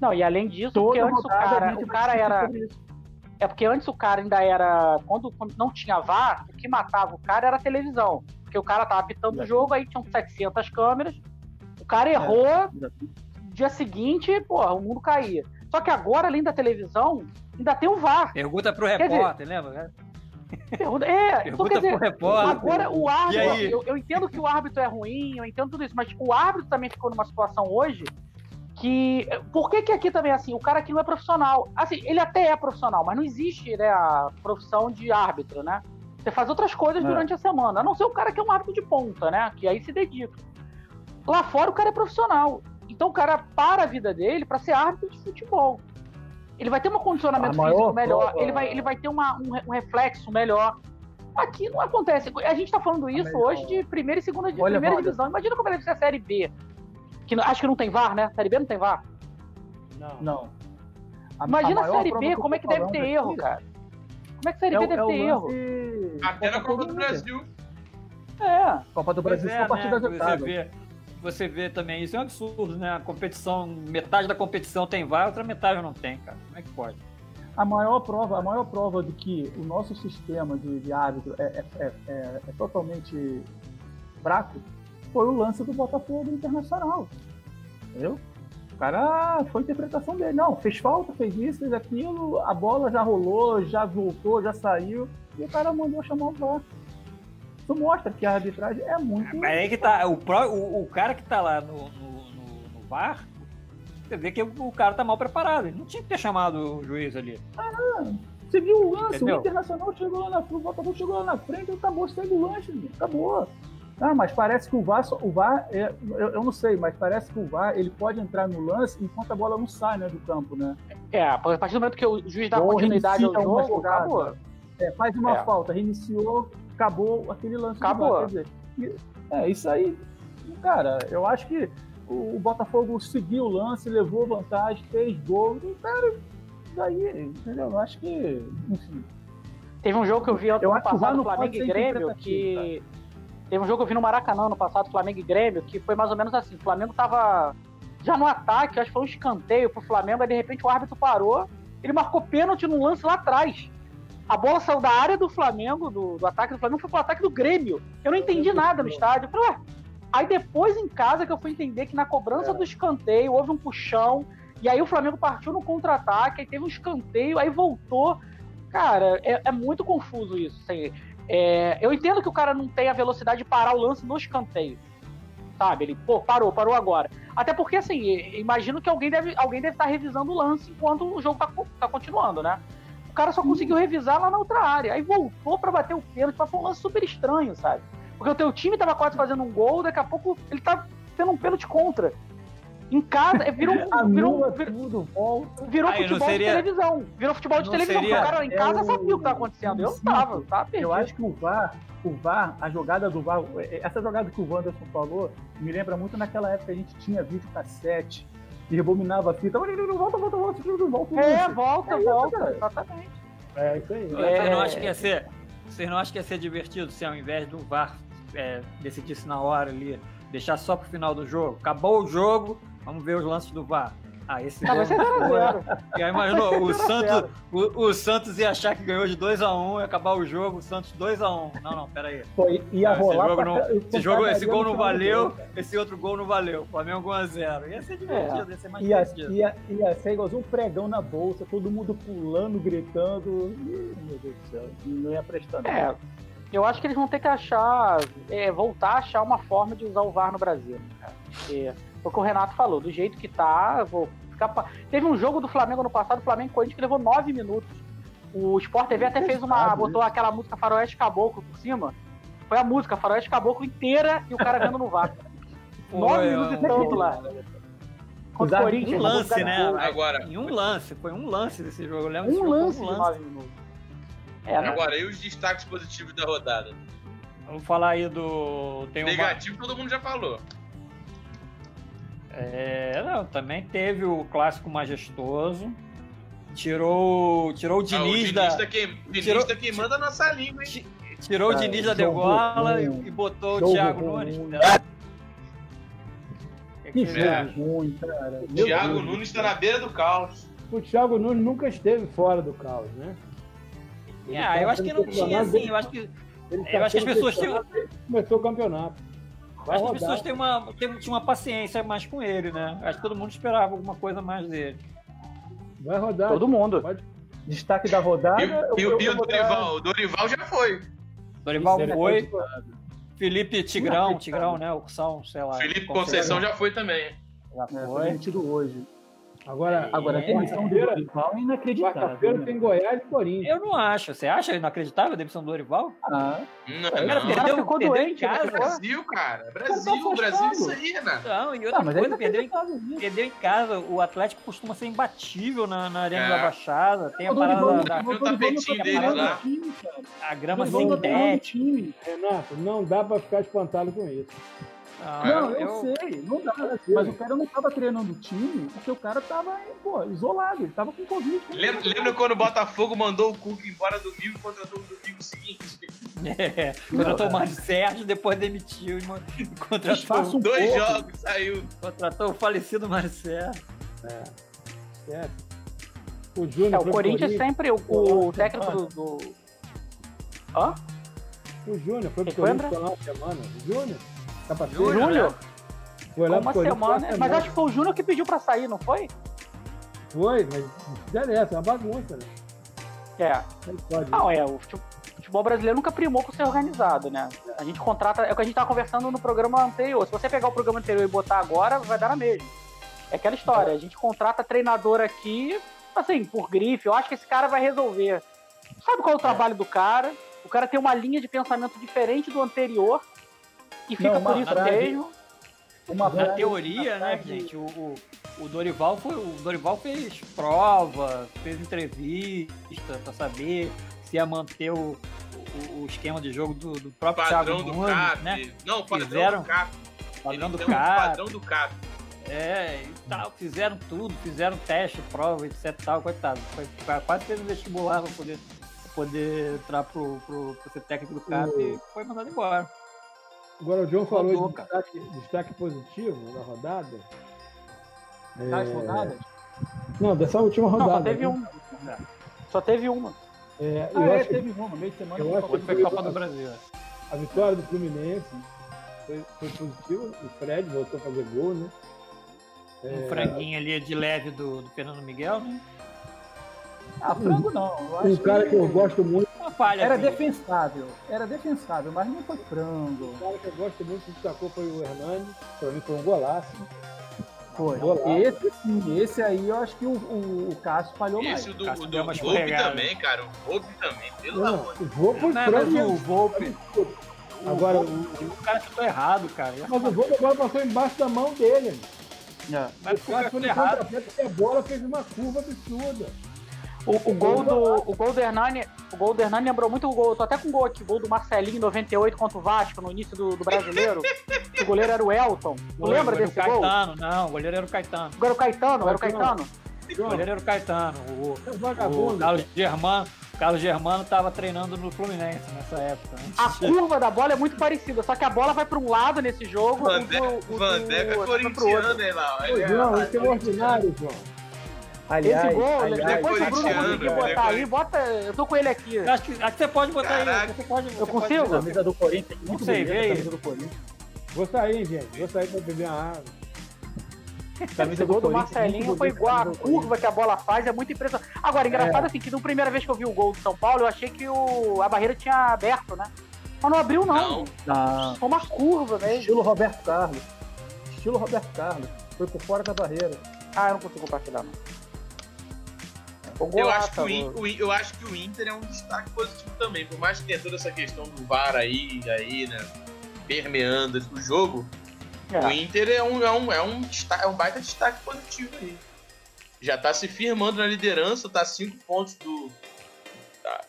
Não, e além disso, porque Toda antes o cara, o cara era. É porque antes o cara ainda era. Quando, quando não tinha VAR, o que matava o cara era a televisão. Porque o cara tava apitando o É. jogo, aí tinham 700 câmeras. O cara errou, dia seguinte, porra, o mundo caía. Só que agora, além da televisão, ainda tem o VAR. Pergunta pro Quer dizer, repórter, lembra? Pergunta- É, então Pergunta quer dizer, pro repórter. Agora o árbitro, eu, eu entendo que o árbitro é ruim, eu entendo tudo isso, mas o árbitro também ficou numa situação hoje que. Por que, que aqui também é assim? O cara aqui não é profissional. Assim, ele até é profissional, mas não existe né, a profissão de árbitro, né? Você faz outras coisas É. durante a semana. A não ser o cara que é um árbitro de ponta, né? Que aí se dedica. Lá fora o cara é profissional. Então o cara para a vida dele para ser árbitro de futebol. Ele vai ter um condicionamento A físico melhor, prova- ele vai, ele vai ter uma- um, um reflexo melhor. Aqui não acontece. A gente tá falando isso melhor- hoje de primeira e segunda de Olha, primeira divisão. Imagina como deve ser a Série B. Que, não- acho que não tem VAR, né? Série B não tem VAR. Não. Não. A- Imagina a, maior Série B, como é que deve ter aqui erro, cara? Como é que a Série É, B deve é ter erro? lance- Até na Copa do Brasil. É. Copa do Pois Brasil é, são partidas né? Você vê, também, isso é um absurdo, né? A competição, metade da competição tem VAR, outra metade não tem, cara. Como é que pode? A maior prova, a maior prova de que o nosso sistema de, de árbitro é, é- é- é- é totalmente fraco foi o lance do Botafogo Internacional. Entendeu? O cara foi interpretação dele. Não, fez falta, fez isso, fez aquilo, a bola já rolou, já voltou, já saiu, e o cara mandou chamar o VAR. Isso mostra que a arbitragem é muito. Mas aí que tá, o, pró- o, o cara que tá lá no, no, no- no VAR, você vê que o, o cara tá mal preparado. Ele não tinha que ter chamado o juiz ali. Você viu o lance, Entendeu? o Internacional chegou lá na frente, o Botafogo chegou lá na frente, acabou, segue o lance, acabou. Ah, mas parece que o VAR, só- o VAR é, eu, eu não sei, mas parece que o VAR ele pode entrar no lance enquanto a bola não sai né, do campo, né? É, a partir do momento que o juiz dá Ou continuidade ao jogo, acabou. É, faz uma É. falta, reiniciou, acabou aquele lance. Acabou. VAR, quer dizer, é isso aí. Cara, eu acho que o, Botafogo seguiu o lance, levou vantagem, fez gol, e, cara, daí, entendeu? Eu acho que, enfim, Teve um jogo que eu vi ano passado, Flamengo e Grêmio, que. Teve um jogo que eu vi no Maracanã no passado, Flamengo e Grêmio, que foi mais ou menos assim. O Flamengo tava já no ataque, acho que foi um escanteio pro Flamengo, aí de repente o árbitro parou, ele marcou pênalti num lance lá atrás. A bola saiu da área do Flamengo, do, do ataque do Flamengo, foi pro ataque do Grêmio. Eu não entendi nada no estádio. Eu falei, ué. Aí depois em casa que eu fui entender que na cobrança do escanteio houve um puxão, e aí o Flamengo partiu no contra-ataque, aí teve um escanteio, aí voltou. Cara, é, é muito confuso isso. assim. É, eu entendo que o cara não tem a velocidade de parar o lance no escanteio. Sabe? Ele, pô, parou, parou agora. Até porque, assim, imagino que alguém deve alguém deve estar revisando o lance enquanto o jogo tá, co- tá continuando, né? O cara só conseguiu revisar lá na outra área. Aí voltou pra bater o pênalti, mas foi um lance super estranho, sabe? Porque o teu time tava quase fazendo um gol, daqui a pouco ele tá tendo um pênalti contra. Em casa, é, virou, virou, virou, tudo, volta. virou Aí, futebol seria- de televisão. Virou futebol de Não televisão. seria- porque O cara em casa é sabia o que tá acontecendo. Eu Sim. tava, tava perdido. Eu acho que o VAR, o VAR, a jogada do VAR, essa jogada que o Wanderson falou, me lembra muito naquela época que a gente tinha vídeo cassete e rebobinava a fita. Volta, volta, volta, volta, volta. É, volta, É isso, volta. cara. Exatamente. É isso aí. Vocês não acham que ia ser. Vocês não acham que ia ser divertido se ao invés do VAR é, decidisse na hora ali, deixar só pro final do jogo? Acabou o jogo, vamos ver os lances do VAR. Ah, esse Ah, ser 0x0. E aí, imaginou, o a Santos, o, o Santos ia achar que ganhou de 2x1, ia acabar o jogo, o Santos 2x1. Não, não, pera aí. Pô, ia Ah, esse rolar jogo pra- não- Esse, jogo, esse gol não valeu, jogo, cara. esse outro gol não valeu. Flamengo 1x0. Ia ser divertido, ia ser mais Ia, divertido. ia, ia ser igualzinho um pregão na bolsa, todo mundo pulando, gritando. Meu Deus do céu, não ia prestando. É, eu acho que eles vão ter que achar, é, voltar a achar uma forma de usar o VAR no Brasil. né, cara? Porque, o que o Renato falou, do jeito que tá, vou ficar. pa- Teve um jogo do Flamengo no passado, o Flamengo e Corinthians, que levou nove minutos. O Sport TV até fez uma. Botou aquela música Faroeste Caboclo por cima. Foi a música Faroeste Caboclo inteira e o cara vendo no VAR. Nove minutos e um- tanto lá. Contra o Corinthians. um lance, né? Agora, Em um lance, foi um lance desse jogo. Eu lembro Um jogo, foi lance de nove minutos. É, né? agora, e os destaques positivos da rodada? Vamos falar aí do. Tem uma, Negativo, todo mundo já falou. É, não, também teve o clássico majestoso. Tirou, tirou o Ah, o Diniz Diniz da. tá, queim... Diniz tirou- tá queimando a nossa língua, hein? ti- Tirou o Cara, Diniz da degola e, e botou o Thiago ruim. Nunes. Que Que que- É. jogo ruim, cara. O Meu Thiago Deus. Nunes tá na beira do caos. O Thiago Nunes nunca esteve fora do caos, né? Ele É, tá eu acho que não tinha assim. Eu acho que, tá eu acho que as pessoas tinham- que Começou o campeonato. Acho que as pessoas têm uma, têm- tinham uma paciência mais com ele, né? Acho que todo mundo esperava alguma coisa mais dele. Vai rodar. Todo mundo. Pode- Destaque da rodada. E, o- e eu- o- e Dorival? O Dorival já foi. Dorival Isso é foi, Felipe Tigrão. Tigrão, né? Sei lá. Felipe Conceição já foi também. já É, foi foi. demitido hoje. Agora, Agora, a É, demissão do Dorival é inacreditável. quarta-feira né? tem Goiás e Corinthians. Eu não acho. Você acha inacreditável a demissão do Dorival? Ah, Não, Cara, não. O cara perdeu, ficou perdeu doente, em casa. né? Brasil, cara. Tá Brasil, Brasil é isso aí, Renato. Não, e outra tá, é coisa, perdeu em, perdeu em casa. O Atlético costuma ser imbatível na, na Arena É. da Baixada. Tem a parada da, Viu o tá tapetinho deles lá? a grama tá sintética. Renato, não dá pra ficar espantado com isso. Não, eu, sei, não dá. Mas o cara não tava treinando o time porque o cara tava, pô, isolado, ele tava com Covid. Lembra, lembra quando o Botafogo mandou o Cuca embora domingo e contratou no domingo seguinte? É, contratou o Mário Sérgio, depois demitiu e contratou, um Dois pouco. jogos, saiu. contratou o falecido Mário Sérgio. Certo? O Júnior É, o Corinthians sempre, o, o técnico do. do... Hã? O Júnior foi pro Corinthians foi lá uma semana. O Júnior? Capacete. Júnior, Júnior? Foi lá Uma Corinthians semana. uma Mas acho que foi o Júnior que pediu pra sair, não foi? Foi, mas não interessa, é uma bagunça, né? É. Pode. Não, é, o fute- futebol brasileiro nunca primou por ser organizado, né? A gente contrata, é o que a gente tava conversando no programa anterior. Se você pegar o programa anterior e botar agora, vai dar na mesma. É aquela história, a gente contrata treinador aqui, assim, por grife, eu acho que esse cara vai resolver. Sabe qual é o trabalho do cara? O cara tem uma linha de pensamento diferente do anterior e fica Não, uma por isso mesmo. Uma Na teoria, né, gente, o, o, o Dorival foi, o Dorival fez prova, fez entrevista pra saber se ia manter o, o, o esquema de jogo do, do próprio Padrão Thiago do Nunes, CAP. né? Não, padrão Fizeram- do CAP. Padrão do CAP. Padrão do CAP. É, e tal, fizeram tudo, fizeram teste, prova, etc e tal, coitado. Foi, foi- quase fez um vestibular pra poder, poder entrar pro, pro, pro ser técnico do CAP e foi mandado embora. Agora o João falou Rodou, de destaque, destaque positivo na rodada. Das É, rodadas? Não, dessa última Não, rodada. só teve né? uma. Só teve uma. É, Ah, eu é, acho que teve uma, meio de semana. eu foi acho do foi Brasil. Copa do Brasil. a vitória do Fluminense foi, foi positiva. O Fred voltou a fazer gol, né? Um franguinho ali de leve do, do Fernando Miguel, né? Ah, frango não. eu acho Um cara que eu gosto muito, falha. Era assim. defensável. Era defensável, mas não foi frango. um cara que eu gosto muito que destacou foi o Hernani. Pra mim foi um golaço. Foi. Golaço. Esse sim, esse aí eu acho que o, o, o Cássio falhou mais. Esse o do, Cássio o do uma Volpe também, cara. O Volpe também, pelo Não, amor de o gol foi frango. o Volpe. Agora, o, o, o cara chutou errado, cara. mas o gol agora passou embaixo da mão dele. É. Mas o cara foi errado. Porque a bola fez uma curva absurda. O, o, gol do, o gol do Hernani, o gol do Hernani lembrou muito o gol. Eu tô até com o gol aqui, o gol do Marcelinho em 98 contra o Vasco, no início do, do brasileiro. o goleiro era o Elton. Tu lembra desse Caetano, gol? Caetano, não, o goleiro era o Caetano. Era o Caetano, era o Caetano. O goleiro era o Caetano. O, o Carlos Germano. Carlos Germano estava treinando no Fluminense nessa época. Né? A curva da bola é muito parecida, só que a bola vai para um lado nesse jogo. O Vandeco é corintiano, hein, lá. Não, isso é ordinário, João. Aliás, Esse gol, aliás, depois o Bruno conseguir botar aí, bota. Eu tô com ele aqui. Acho que, acho que você pode botar Caraca. aí. Você pode, eu consigo? A camisa do Corinthians. Não sei, vê aí. do Corinthians. Vou sair, gente. Vou sair pra beber uma água. Camisa do, do Marcelinho foi igual a curva que a bola faz, é muito impressionante. Agora, engraçado é. assim, que na primeira vez que eu vi o gol do São Paulo, eu achei que o, a barreira tinha aberto, né? Mas não abriu, não. Não. Foi uma curva mesmo. Estilo Roberto Carlos. Estilo Roberto Carlos. Foi por fora da barreira. Ah, eu não consigo compartilhar, não. Eu acho, que o, o, eu acho que o Inter é um destaque positivo também. Por mais que tenha toda essa questão do VAR aí, aí né, permeando o jogo, é. o Inter é um, é, um, é, um destaque, é um baita destaque positivo aí. Já tá se firmando na liderança, tá a 5 pontos do. Tá,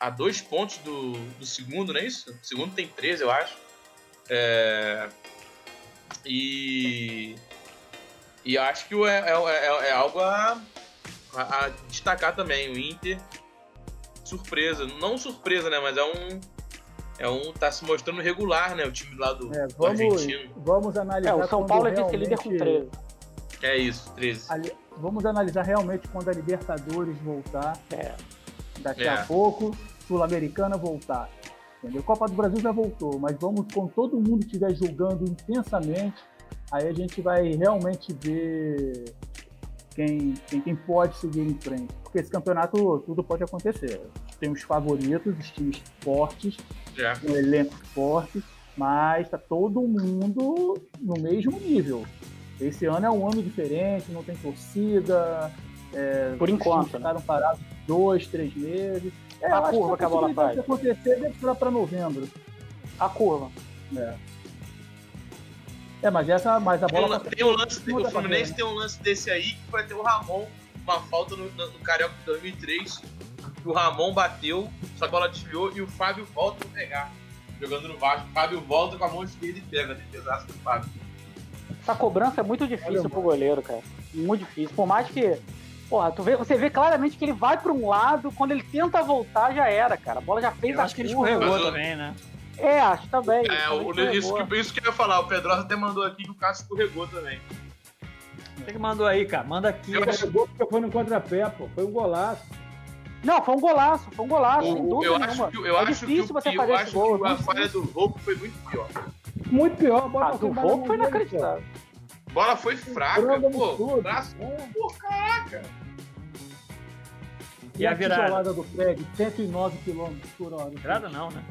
a 2 pontos do, do segundo, não é isso? O segundo tem 13, eu acho. É, e. E acho que é, é, é, é algo a, a, a, destacar também. O Inter, surpresa. Não surpresa, né? Mas é um. É um. Tá se mostrando regular, né? O time lá do, é, vamos, do Argentino. Vamos analisar. É, o São Paulo é vice-líder com 13. É isso, 13. Ali, vamos analisar realmente quando a Libertadores voltar. É. Daqui é. a pouco, Sul-Americana voltar. Entendeu? Copa do Brasil já voltou, mas vamos, quando todo mundo estiver julgando intensamente, aí a gente vai realmente ver quem, quem, quem, pode seguir em frente. Porque esse campeonato tudo pode acontecer. Tem os favoritos, os times fortes, é. um elenco forte, mas está todo mundo no mesmo nível. Esse ano é um ano diferente, não tem torcida. É, Por enquanto. Né? Ficaram parados dois, três meses. É, a curva que a, bola faz. Se acontecer, deve ser para novembro. A curva. É. É, mas essa, mas a bola. Tem, tem um lance, tem, o Fluminense tem um lance desse aí que vai ter o Ramon, uma falta no, no, no Carioca de 2003. Que o Ramon bateu, só que a bola desviou e o Fábio volta pra pegar. Jogando no Vasco, o Fábio volta com a mão esquerda e pega, defesaço do Fábio. Essa cobrança é muito difícil Olha, pro goleiro, cara. Muito difícil. Por mais que. Porra, tu vê, você vê claramente que ele vai para um lado, quando ele tenta voltar, já era, cara. A bola já fez Eu a acho curva. que ele escorregou também, né? É, acho também. É, o, isso, que, isso que eu ia falar. O Pedrosa até mandou aqui que o Cássio escorregou também. Você que mandou aí, cara. Manda aqui. Eu acho... porque foi no contrapé, pô. Foi um golaço. Não, foi um golaço, foi um golaço, o, sem dúvida eu nenhuma. Acho que, eu é acho difícil que, você eu fazer acho esse gol. Que a falha do Volpe foi muito pior. Muito pior. A ah, do Volpe foi inacreditável. Bola foi fraca, pô. Braço, pô, caraca. E, e a, a virada do Fred, 109 km por hora. Virada não, né?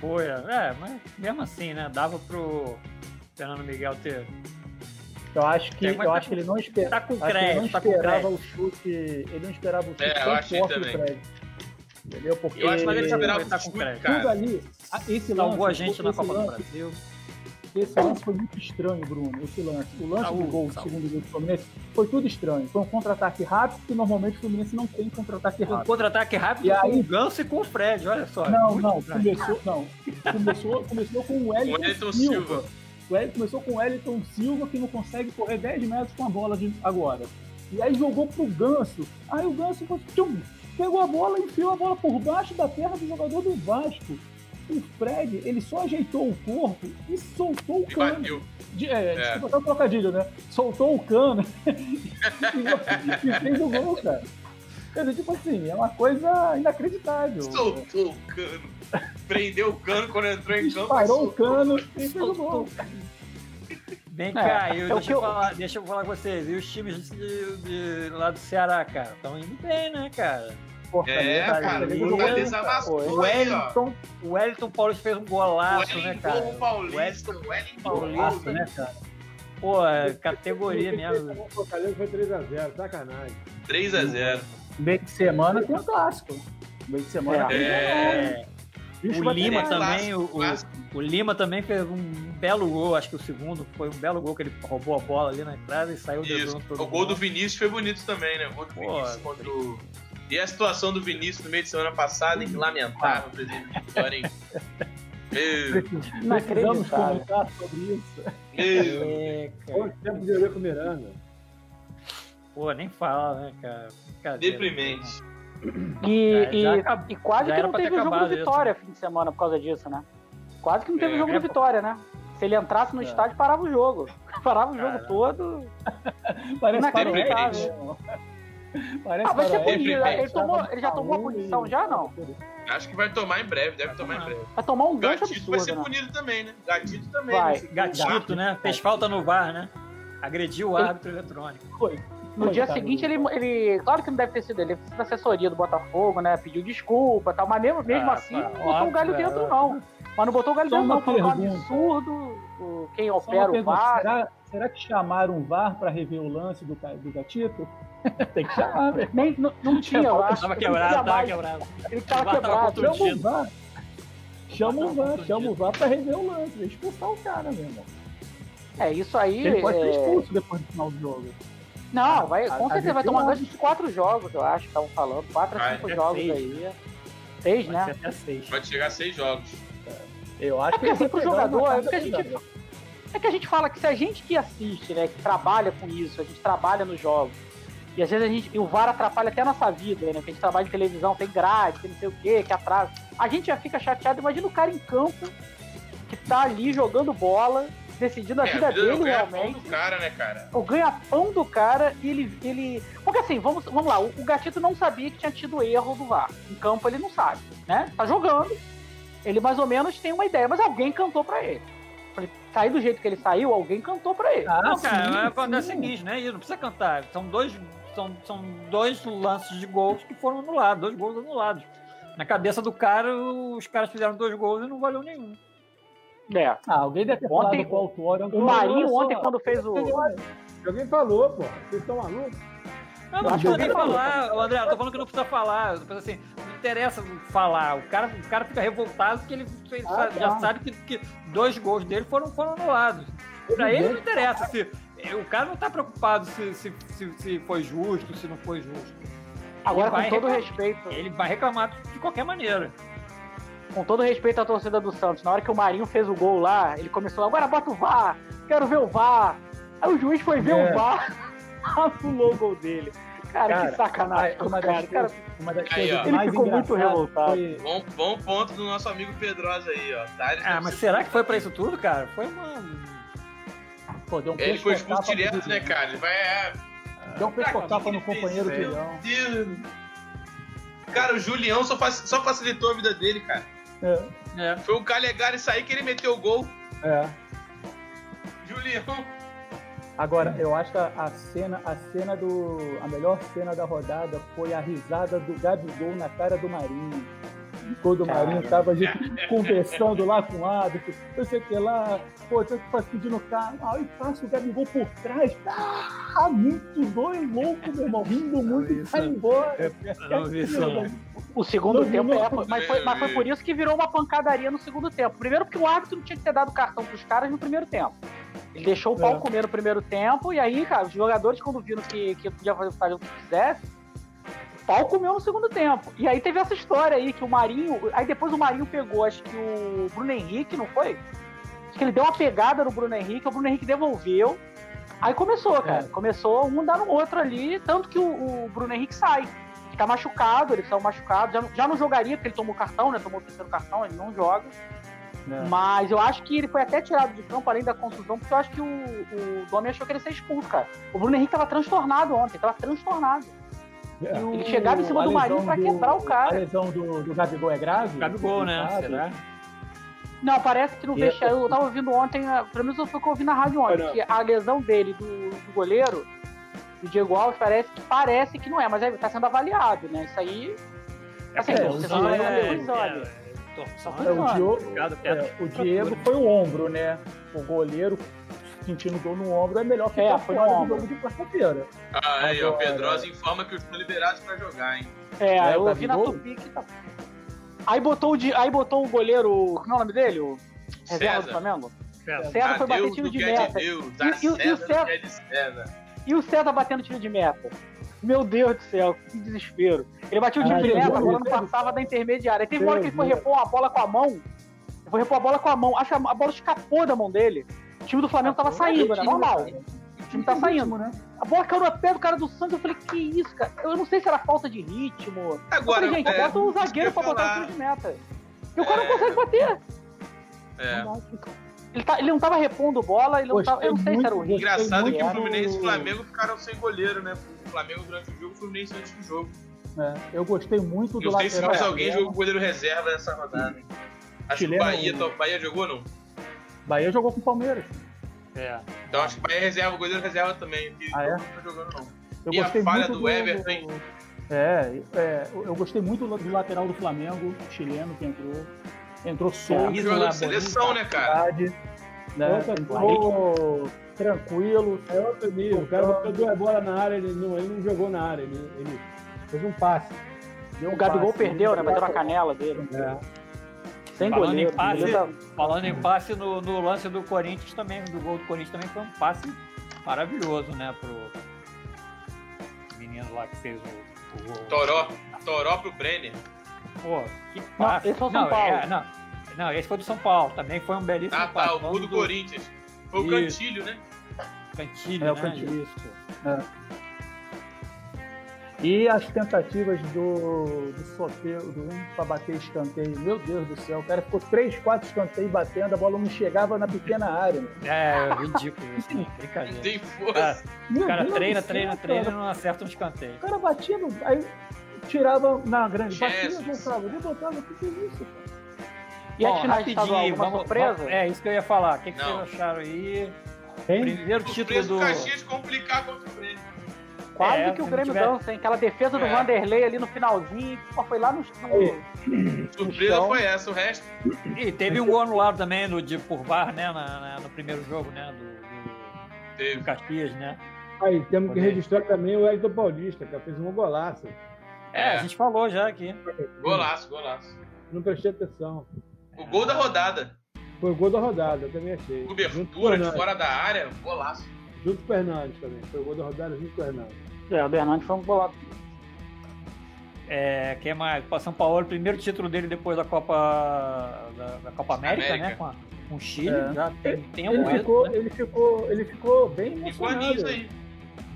Foi, é, mas mesmo assim, né? Dava pro Fernando Miguel ter. Eu acho que, eu acho que ele não espera, tá com crédito, ele não tá esperava o chute. Ele não esperava o chute é, tão forte do Fred. Entendeu? Porque eu acho que ele esperava ele tá com crédito. Tudo ali, esse Salvou lance, a gente na Copa lance, do Brasil. Esse lance foi muito estranho, Bruno. Esse lance. O lance do gol, do segundo gol do Fluminense, foi tudo estranho. Foi um contra-ataque rápido, que normalmente o Fluminense não tem contra-ataque rápido. Um contra-ataque rápido e aí... com o Ganso e com o Fred, olha só. Não, não. Começou, não. Começou, começou com o Wellington Silva. Silva. O Wellington começou com o Wellington Silva, que não consegue correr 10 metros com a bola de agora. E aí jogou pro Ganso. Aí o Ganso tchum, pegou a bola e enfiou a bola por baixo da perna do jogador do Vasco o Fred, ele só ajeitou o corpo e soltou o cano. De, é, é. Desculpa, o trocadilho, né? Soltou o cano e, fez o gol, cara. Quer dizer, tipo assim, é uma coisa inacreditável. Soltou o cano. Prendeu o cano quando entrou em campo. Parou o cano e fez o gol. Vem cá, é, eu, deixa, eu falar, deixa eu falar com vocês. E os times de, de, lá do Ceará, cara? Estão indo bem, né, cara? Fortaleza. É, cara, o Fortaleza amassou o Wellington, o Wellington Paulista fez um golaço, né, cara? O Paulista, o Wellington Paulista, né, cara? Pô, é categoria mesmo. O Fortaleza foi 3x0, sacanagem. 3x0. Meio de semana tem um clássico. Meio de semana é. O Lima também, o, o, o, Lima também fez um belo gol, acho que o segundo foi um belo gol que ele roubou a bola ali na entrada e saiu Isso. O gol do Vinícius foi bonito também, né? O gol do Pô, Vinícius contra o... E a situação do Vinícius no meio de semana passada, em que lamentável, presidente Vitória, hein? Precisamos comentar sobre isso. É, Quanto tempo de ver com o Miranda? Pô, nem fala, né, cara? Deprimente. E, já e, e, quase que não teve o jogo do Vitória isso. fim de semana por causa disso, né? Quase que não teve o é, jogo é, do Vitória, né? Se ele entrasse no é. estádio, parava o jogo. Parava o jogo todo. Parece inacreditável. Parece ah, vai ser punido. Ele, tomou, ele já tomou a punição já, não? Acho que vai tomar em breve, deve tomar em breve. Vai tomar um gancho Gatito absurdo, vai ser né? punido também, né? Gatito também. Vai. Né? Gatito, né? Fez falta no VAR, né? Agrediu o árbitro eletrônico. Foi. No dia seguinte, ele, ele. Claro que não deve ter sido ele, sido assessoria do Botafogo, né? Pediu desculpa e tal, mas mesmo, mesmo ah, assim, não botou o galho dentro, é. não. Mas não botou o galho dentro, não. Foi um absurdo. Quem opera o VAR. Será, será que chamaram o VAR para rever o lance do, do gatito? Tem que chamar, velho. Nem, não, não tinha, eu acho. Tava quebrado, tava quebrado. Ele tava quebrado. Chama o VAR. Chama o VAR, chama o VAR pra rever o lance, expulsar o cara, meu irmão. É, isso aí. Ele pode ser expulso depois do final do jogo. Não, vai, com a, certeza a vai tomar gancho de quatro jogos, eu acho, estavam falando. Quatro a cinco jogos seis. aí. Seis, Pode né? Até seis. Pode chegar a seis jogos. Eu acho é que assim, pro jogador, é que a gente. É que a gente fala que se a gente que assiste, né, que trabalha com isso, a gente trabalha nos jogos, e às vezes a gente. E o VAR atrapalha até a nossa vida, né? Que a gente trabalha em televisão, tem grade, tem não sei o quê, que atrasa. A gente já fica chateado. Imagina o cara em campo que tá ali jogando bola decidindo a é, vida, a vida dele realmente. do cara, né, cara? O ganha-pão do cara e ele, ele. Porque assim, vamos, vamos lá, o, o Gatito não sabia que tinha tido erro do VAR. Em campo ele não sabe, né? Tá jogando, ele mais ou menos tem uma ideia, mas alguém cantou pra ele. Ele sair do jeito que ele saiu, alguém cantou pra ele. Ah, não, cara, acontece o seguinte, né? Não precisa cantar. São dois, são, são dois lances de gols que foram anulados, dois gols anulados. Na cabeça do cara, os caras fizeram dois gols e não valeu nenhum. É. Ah, alguém deve ter ontem, falado autor. O Marinho ontem, quando fez o. Alguém falou, pô. Vocês estão malucos? Não, não precisa nem falar, André, eu tô falando que não precisa falar. Assim, não interessa falar. O cara, o cara fica revoltado porque ele, ele ah, já tá. sabe que, que, dois gols dele foram, foram anulados. Pra ele não interessa. Se, o cara não tá preocupado se, se, se, se foi justo, se não foi justo. Agora, com todo respeito. Ele vai reclamar de qualquer maneira com todo respeito à torcida do Santos, na hora que o Marinho fez o gol lá, ele começou, agora bota o VAR, quero ver o VAR. Aí o juiz foi ver é. o VAR, anulou o gol dele. Cara, cara que sacanagem. Uma das, cara, uma das aí, coisas ele ficou muito revoltado. Foi... Bom, bom ponto do nosso amigo Pedrosa aí, ó. Tá, ah, mas será que foi pra isso tudo, cara? Foi uma. Pô, deu um ele foi expulso direto, né, cara? Ele vai. É... Deu um pescotapa no companheiro Julião. Cara, o Julião só, só facilitou a vida dele, cara. É. é. Foi o Calegari sair que ele meteu o gol. É. Julião. Agora, eu acho que a cena, a cena do. A melhor cena da rodada foi a risada do Gabigol na cara do Marinho. O do Marinho tava a gente conversando lá com o árbitro, eu sei que lá, pô, você faz pedindo carro, aí passa o Gabigol por trás, ah, muito dois louco, meu irmão, rindo muito e vai embora. Não vi isso, não. O segundo não, tempo, não, é, mas, foi, mas foi por isso que virou uma pancadaria no segundo tempo. Primeiro porque o árbitro não tinha que ter dado cartão pros caras no primeiro tempo. Ele deixou o pau é. comer no primeiro tempo, e aí, cara, os jogadores, quando viram que, que podia fazer, o que quisesse, pau comeu no segundo tempo. E aí teve essa história aí, que o Marinho. Aí depois o Marinho pegou, acho que o Bruno Henrique, não foi? Acho que ele deu uma pegada no Bruno Henrique, o Bruno Henrique devolveu. Aí começou, cara. É. Começou um dar no outro ali, tanto que o, o Bruno Henrique sai tá machucado, ele saiu machucado, já, já não jogaria, porque ele tomou cartão, né? Tomou o terceiro cartão, ele não joga. É. Mas eu acho que ele foi até tirado de campo, além da contusão, porque eu acho que o, o Domi achou que ele ia ser expulso, cara. O Bruno Henrique tava transtornado ontem, tava transtornado. É. Ele chegava em cima do Marinho pra quebrar o cara. A lesão do, do Gabigol é grave? Gabigol, né? Será? Não, parece que no vestiário, eu tava ouvindo ontem, pelo menos foi o que eu ouvi na rádio ontem, que a lesão dele, do, do goleiro, do Diego Alves parece que parece que não é, mas está é, sendo avaliado, né? Isso aí. Assim, é, você só vai é, é, o, é, o Diego foi o ombro, né? O goleiro sentindo dor no ombro é melhor que é, foi no ombro de quarta-feira. Ah, aí, o Pedrosa informa que estão liberados para jogar, hein? É, é eu ouvi na Tupi que tá. Aí botou, o de, aí botou o goleiro. Como é o nome dele? O reserva do César. Flamengo? César. César foi bater tiro do de é de meta. Deus, E- e- e o César do é César. E o César batendo tiro de meta. Meu Deus do céu, que desespero. Ele batia o tiro Ah, de meta, vi, a bola não vi. passava da intermediária. Aí teve uma hora que ele foi vi. repor a bola com a mão. Ele foi repor a bola com a mão. Acho que a bola escapou da mão dele. O time do Flamengo tava saindo, né? Normal. O time tá saindo. né? A bola caiu no pé do cara do Santos. Eu falei, que isso, cara? Eu não sei se era falta de ritmo. Eu Agora, falei, gente, é, bota eu zagueiro pra botar o tiro de meta. E o cara É. não consegue bater. É. Ele, tá- ele não tava repondo bola, ele não Gostei tava, eu não sei se era o muito, ritmo. Engraçado muito que o Fluminense e o Flamengo ficaram sem goleiro, né? O Flamengo durante o jogo, o Fluminense antes do jogo. É, eu gostei muito do Não sei se lateral. mais alguém jogou com goleiro reserva nessa rodada. Acho Chileno- que o Bahia, o Bahia jogou, não? Bahia jogou com o Palmeiras. É. Então acho que o Bahia é reserva, o goleiro reserva também. que Ah, é? Não tá jogando, não. Eu E a gostei falha muito do Everton? É, é, eu gostei muito do lateral do Flamengo, chileno que entrou. Entrou solto. Isso, jogador de seleção, né, cara? Né? Entrou tranquilo. É outro nível. O cara botou duas bolas na área, ele não, ele não jogou na área, ele, ele fez um passe. deu um O Gabigol passe, perdeu, né? deu Bateu na canela dele. É. Sem Falando goleiro. em passe, tá- falando em passe no, no lance do Corinthians também, do gol do Corinthians também foi um passe maravilhoso, né, pro menino lá que fez o, o gol. Toró. Toró pro Brenner. Pô, que passe. esse foi o São não, Paulo. é, não, não, esse foi do São Paulo, também foi um belíssimo Ah, passe. tá. O Falando gol do Corinthians. Foi o. Cantilho, né? Cantilho, É, o né? Cantilho. Isso. E as tentativas do, do sorteio do para bater escanteio. Meu Deus do céu, o cara ficou 3, 4 escanteios batendo, a bola não chegava na pequena área. meu. É, ridículo, assim, Não brincadeira. tem força. O cara Deus treina, do céu, treina, cara. treina e não acerta um escanteio. O cara batia, no, aí tirava na grande, batia, Jesus. voltava, ele voltava, o que que é isso, cara? E Bom, finais de estadual, alguma vamos- surpresa? É, isso que eu ia falar. O que, que vocês acharam aí? Tem? Primeiro título Surpresa do. do Caxias complicar contra o Grêmio. Quase É, que o Grêmio tiver- dança, hein? Aquela defesa do É. Vanderlei ali no finalzinho, pô, foi lá no. Surpresa Então- foi essa, o resto. E teve um gol anulado também no, de por VAR, né? na- na- no primeiro jogo, né? Do, do, Teve. do Caxias, né? Aí, temos que registrar também o Elton Paulista, que fez um golaço. É, É. a gente falou já aqui. Golaço, golaço. Não prestei atenção. O gol da rodada. Foi o gol da rodada, eu também achei. Cobertura de fora da área, golaço. Junto com o Fernandes também. Foi o gol da rodada junto com o Fernandes. É, o Bernardo foi um bolado. É, quem mais? O São Paulo, primeiro título dele depois da Copa da, da Copa América, América. né? Com, a- com o Chile, É. já tem tempo Ele isso, ficou, né? ele, ficou, ele ficou bem Ficou emocionado. nisso aí.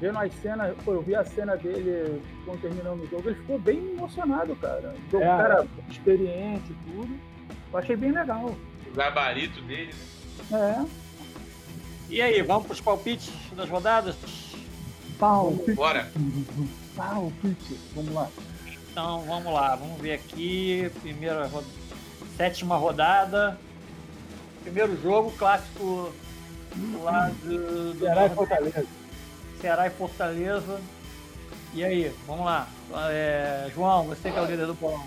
Vendo as cenas, pô, eu vi a cena dele quando terminando o jogo, ele ficou bem emocionado, cara. O É. cara experiente e tudo. Eu achei bem legal. O gabarito dele. né? É. E aí, vamos para os palpites das rodadas? Pau, Bora. pau, pitch. Vamos lá. Então vamos lá, vamos ver aqui. Primeira sétima rodada. Primeiro jogo, clássico lá do, do Ceará e Fortaleza. Ceará e Fortaleza. E aí, vamos lá. É, João, você que é o líder do bolão.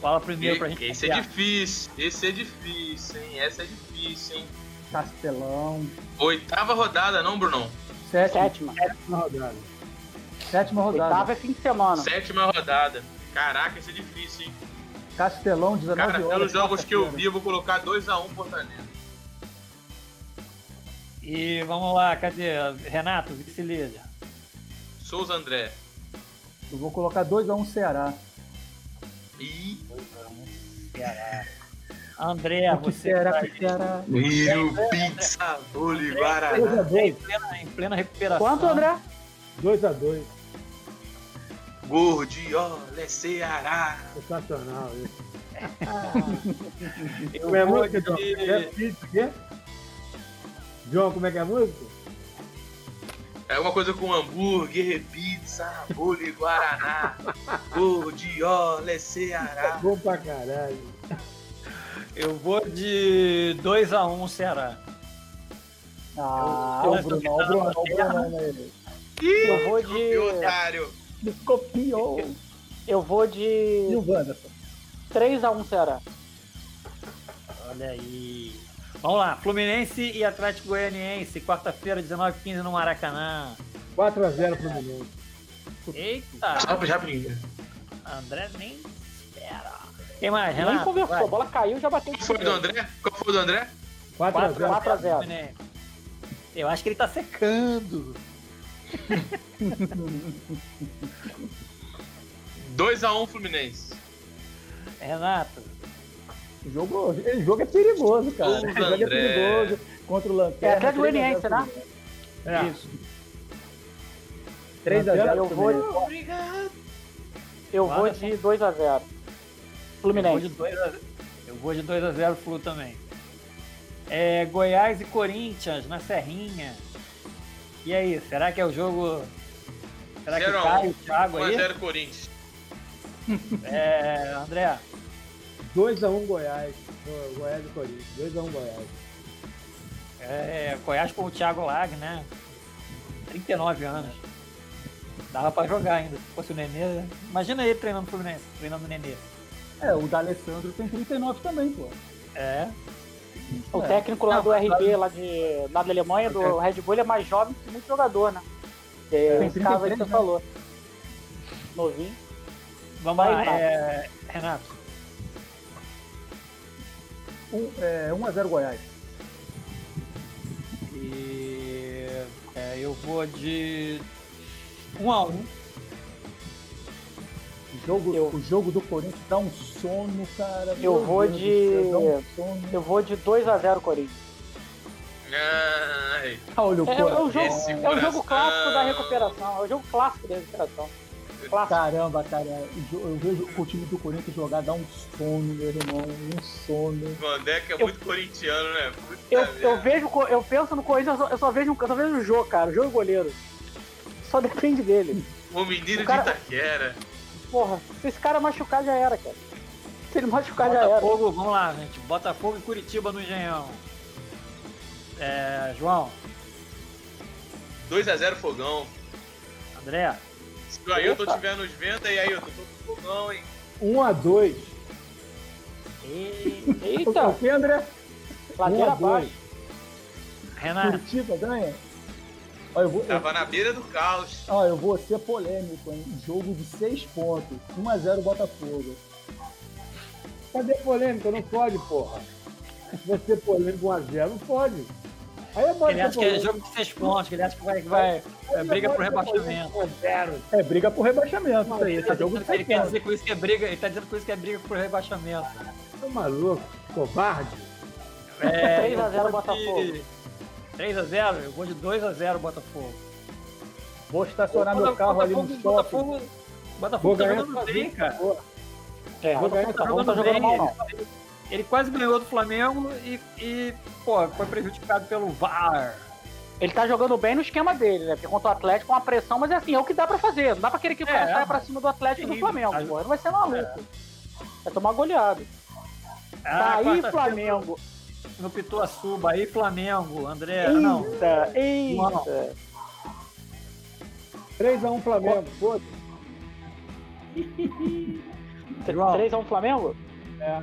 Fala primeiro pra gente. Esse é difícil. Esse é difícil, hein? Essa é difícil, hein? Castelão. Oitava rodada, não, Brunão? Sétima, Sétima. Rodada. sétima rodada. Oitava é fim de semana. Sétima rodada. Caraca, esse é difícil, hein? Castelão, 19 Cara, horas. pelos jogos que eu vi, eu vou colocar 2x1 Fortaleza. E vamos lá, cadê? Renato, vice-líder. Souza André. Eu vou colocar 2x1 Ceará. E. Ceará. André, Que você Ceará, tá que Ceará. Rio Pizza Boli Guaraná. 2x2. em plena, em plena recuperação. Quanto, André? 2x2. Gordiola é Ceará. Sensacional isso. Eu Como é a música, de- João? É pizza, o quê? João, como é que é a música? É uma coisa com hambúrguer, pizza, boli Guaraná. Gordiola é Ceará. Bom pra caralho. Eu vou de 2x1 Ceará. Ah, Eu- o eu tô Bruno, o Bruno, o. Bruno, Ih, Eu vou de- otário. me copiou. Eu vou E de o Wanderson? 3x1 Ceará. Olha aí. Vamos lá, Fluminense e Atlético Goianiense, quarta-feira, 19h15 no Maracanã. 4x0 Fluminense. Eita, Só brinca. André nem Quem mais, Nem Renato? conversou, Vai. a bola caiu já bateu Qual foi o do. André? Qual foi o do André? 4 a 0 4 a 0. Fluminense. Eu acho que ele tá secando. 2x1 Fluminense. Renato, O jogo, esse jogo é perigoso, cara. Esse jogo é André. perigoso contra o Lanterna. É Atlético Goianiense, né? É. Isso. 3x0 Eu vou, Obrigado. eu vou de 2 a 0. eu vou Fluminense. de 2 a, eu vou de 2 a 0 Flu também. É, Goiás e Corinthians na Serrinha. E aí, será que é o jogo. Será que Zero cai o Thiago aí? 1x0 Corinthians. É, André, 2x1 Goiás. Go- Goiás e Corinthians. 2x1 Goiás. é, Goiás com o Thiago Lag, né? 39 anos. Dava pra jogar ainda. Se fosse o Nenê. né? Imagina ele treinando o Fluminense, treinando o Nenê. É, o D'Alessandro tem 39 também, pô. É. O É. técnico lá Não, do RB, lá, de, lá da Alemanha, do Red Bull, ele é mais jovem que muito jogador, né? É, Tem esse caso aí que 33, você né? falou. Novinho. Vamos Vai, lá, Renato. é, Renato. Um, é, 1x0 Goiás. E é, eu vou de 1 a 1 O jogo, Eu- o jogo do Corinthians dá um sono, cara. Eu Meu vou Deus de- céu, um. Eu vou de 2 a 0 Corinthians. Ai, Olha o É, é o jogo, é o jogo clássico da recuperação. É o jogo clássico da recuperação. Clássico. Caramba, cara, eu vejo o time do Corinthians jogar, dá um sono, meu irmão, um sono. o Vandeck é muito corintiano, né? Puta Eu, merda. eu vejo, eu penso no Corinthians, eu só, eu só vejo, eu só vejo o jogo, cara. O jogo goleiro. Só depende dele. O menino o cara- de Itaquera. Porra, se esse cara machucar já era, cara. Se ele machucar já era. Botafogo, vamos lá, gente. Botafogo e Curitiba no Engenhão. É, João, 2x0 Fogão. André, Se o Ailton Opa. estiver nos venda, aí Ailton, tô com Fogão, hein? 1x2. e Eita, O que, André? ladeira 1 a 2. abaixo. Renato. Curitiba ganha? Ó, eu vou, eu, Tava na beira do caos. ó, eu vou ser polêmico, hein? Jogo de 6 pontos. 1x0 Botafogo. Cadê polêmica? Não pode, porra. Vai ser polêmico 1x0. Não pode. Aí é bom Ele acha que é jogo de seis pontos, que ele acha que vai, vai é, briga por rebaixamento. 1x0. É briga por rebaixamento, isso aí. Esse é jogo de Ele 6 quer pontos. dizer com isso que é briga, ele tá dizendo com isso que é briga por rebaixamento. Tá maluco? Covarde? É, 3 a eu 0 vou Botafogo. De 3 a 0 Eu vou de 2 a 0 Botafogo. Vou estacionar meu carro ali no Botafogo, shopping. Botafogo, Botafogo tá jogando bem, cara. É, Vou o Botafogo tá jogando jogando bem. mal. Ele, ele quase ganhou do Flamengo e, e, pô, foi prejudicado pelo VAR. Ele tá jogando bem no esquema dele, né? Porque contra o Atlético é uma pressão, mas é assim, é o que dá pra fazer. Não dá pra querer que o cara É, saia pra cima do Atlético e do Flamengo, tá- pô. Não vai ser maluco. Vai tomar goleado. Ah, Tá aí, Flamengo. No Pituaçuba, aí Flamengo, André. Não, Eita, Não. eita. 3x1 Flamengo. João. 3x1 Flamengo? É.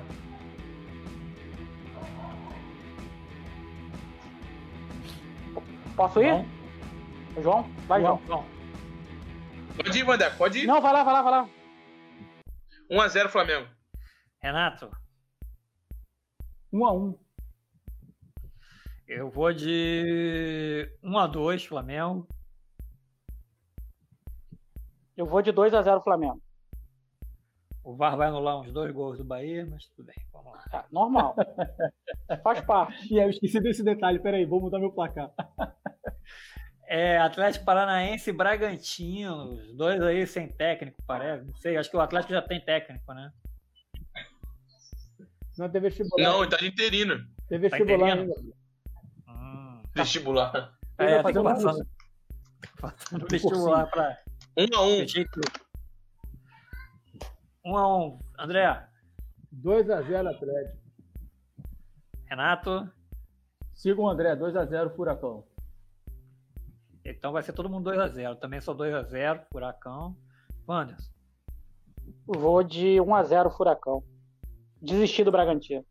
Posso ir? João. João? Vai, João. João. Pode ir, Vandeck, pode ir. Não, vai lá, vai lá, vai lá. 1x0 Flamengo. Renato, 1x1. Eu vou de 1 a 2 Flamengo. Eu vou de 2x0 Flamengo. O VAR vai anular uns dois gols do Bahia, mas tudo bem, vamos lá. Tá, normal. Faz parte. E aí, eu esqueci desse detalhe. Peraí, vou mudar meu placar. É, Atlético Paranaense e Bragantino, os dois aí sem técnico, parece. Não sei, acho que o Atlético já tem técnico, né? Não tem vestibular. Não, ele tá de interino. Tem vestibular Tá ainda. Hum. Vestibular. É, vai tem que fazer um passar. Passando vestibular pra 1x1. jeito. 1 a 1 André, 2x0 Atlético. Renato. Siga o André, 2x0 Furacão. Então vai ser todo mundo 2 a 0 Também sou 2 a 0 Furacão. Wanderson. Vou de 1x0 Furacão. Desisti do Bragantino.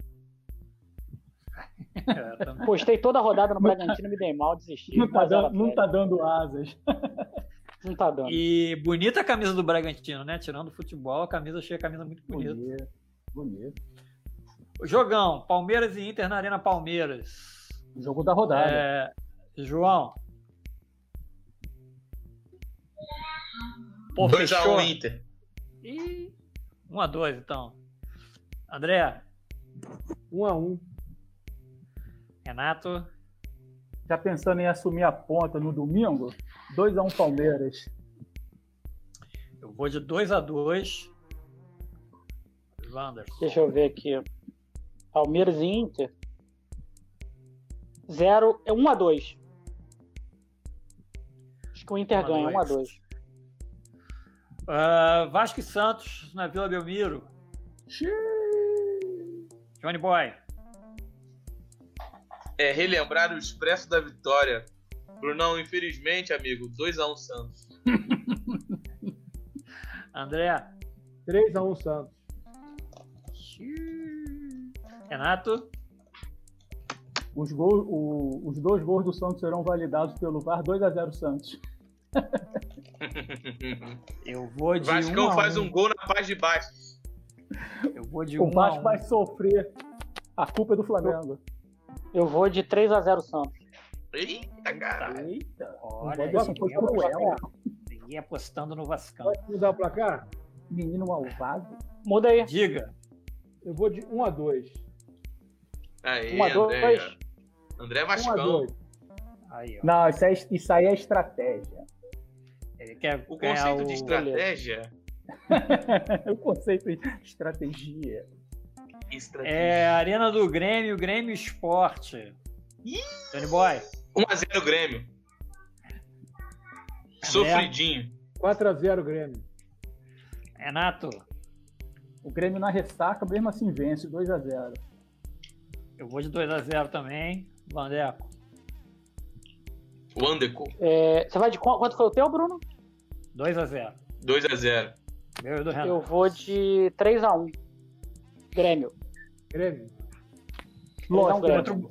É, também. Postei toda a rodada no Bragantino, me dei mal, desisti. Não tá, 1 a 0 dando, não tá dando asas. Não tá dando. E bonita a camisa do Bragantino, né? Tirando o futebol, a camisa achei a camisa muito bonita. Bonito. Jogão, Palmeiras e Inter na Arena Palmeiras. Jogo da rodada. É, João. Pô, 2x1 fechou. Inter. Ih, 1x2 então. André, Um a um. Renato, Já pensando em assumir a ponta no domingo? 2x1 Palmeiras. eu vou de 2x2. Wanderson. Deixa eu ver aqui. Palmeiras e Inter. 0 é 1 a 2. Acho que o Inter Um ganha 1 a dois. 2. Ah, Vasco e Santos na Vila Belmiro. Johnny Boy. É relembrar o expresso da vitória. Brunão, infelizmente, amigo, 2x1 Santos. André. 3x1 Santos. Renato. Os, gols, o- os dois gols do Santos serão validados pelo VAR 2x0 Santos. Eu vou de Vascão 1 a faz 1. um gol na paz de baixo. Eu vou de O 1 a Vasco 1. vai sofrer. A culpa é do Flamengo. Eu vou de 3 a 0 Santos. Eita, cara. Eita. Olha, ninguém, cruel. ninguém apostando no Vascão. Pode mudar o placar? Menino malvado. Muda aí. Diga. Eu vou de 1 a 2. Aí, 1 a André. 2. André 1 a Vascão. 2. Aí, ó. Não, isso, é, isso aí é estratégia. Ele quer O conceito o... de estratégia. o conceito de estratégia. Estratégia. É Arena do Grêmio, Grêmio Esporte. Johnny Boy. 1x0 Grêmio. Sofridinho. 4x0 Grêmio. Renato. O Grêmio na ressaca, mesmo assim, vence 2x0. Eu vou de 2x0 também. Vandeco. O Anderco. É, você vai de qu- quanto foi o teu, Bruno? 2x0. 2x0. Meu e do Renato. Eu vou de 3 a 1. Grêmio. Grêmio. Não, Grêmio. Outro,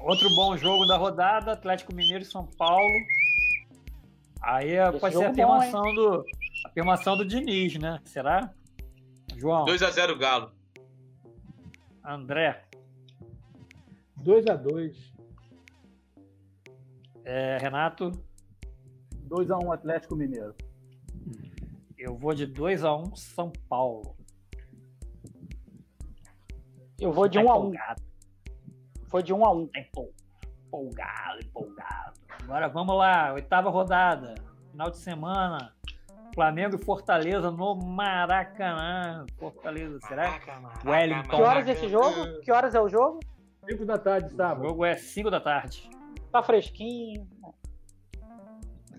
outro bom jogo da rodada, Atlético Mineiro e São Paulo. Aí é- Esse pode ser a jogo bom, afirmação, do, a afirmação do Diniz, né? Será? João, 2x0 Galo. André, 2x2. é, Renato, 2x1 Atlético Mineiro. eu vou de 2x1 São Paulo. Eu vou de Tá 1 a 1. empolgado, Foi de 1 a 1. tá empol- empolgado, empolgado. Agora vamos lá, oitava rodada, final de semana. Flamengo e Fortaleza no Maracanã. Fortaleza, será? Wellington. Que horas é esse jogo? Que horas é o jogo? 5 da tarde, O sábado. jogo é 5 da tarde. Tá fresquinho.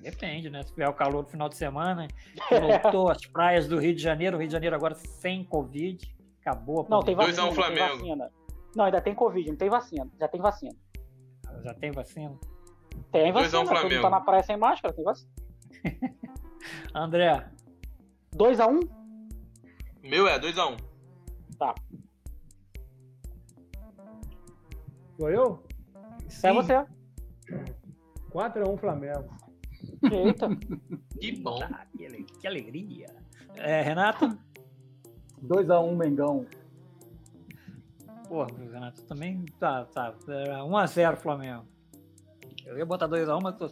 Depende, né? Se tiver o calor no final de semana, voltou às praias do Rio de Janeiro, o Rio de Janeiro agora sem Covid, acabou a Não, tem um vacina. tem Flamengo. vacina. Não, ainda tem Covid, não tem vacina. Já tem vacina. Já tem vacina. Tem um vacina. Todo mundo Flamengo. tá na praia sem máscara, tem vacina. André, 2 a 1 Meu é 2x1. Sou eu? É você. 4x1 Flamengo. Eita. Que bom. Ah, que alegria. É, Renato? 2x1 Mengão. Porra, Renato, também tá, tá. É, 1x0 Flamengo. Eu ia botar 2x1, mas tô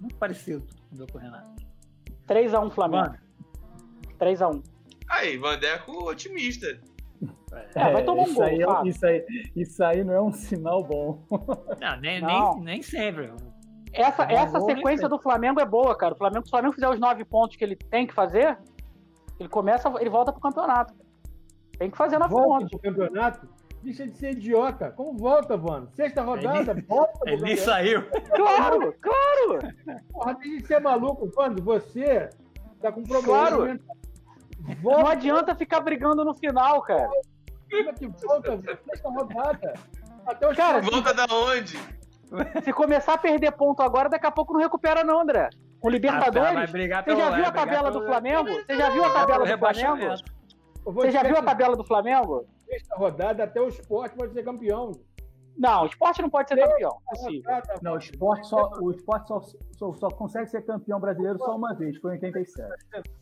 muito parecido com o meu com o Renato. 3 a 1 Flamengo. Mano, 3 a 1 Aí, Vandeco otimista. É, vai tomar um isso gol, aí, é- isso, aí, isso aí não é um sinal bom. não, nem, Não. Nem, nem sempre. Essa, um essa sequência do Flamengo é boa, cara. O Flamengo, se o Flamengo fizer os 9 pontos que ele tem que fazer, ele começa, ele volta pro campeonato. Tem que fazer 9 Volta pro campeonato. Deixa de ser idiota. Como volta, mano? Sexta rodada, volta pro Ele saiu. Claro, claro. Porra, deixa de ser maluco. Quando você tá com problema. Claro. né? Não Volta, adianta ficar brigando no final, cara. é que volta, sexta rodada. Até os Cara, Volta da onde? Se começar a perder ponto agora, daqui a pouco não recupera, não, André. Com Ah, vai Libertadores. Você já viu a tabela do Flamengo? Você já viu a tabela do Flamengo? Você já viu a que tabela do Flamengo? Sexta rodada, até o esporte pode ser campeão. Não, o esporte não pode ser campeão. Possível. Não, o esporte, só, o esporte só, só, só consegue ser campeão brasileiro só uma vez, foi em 87.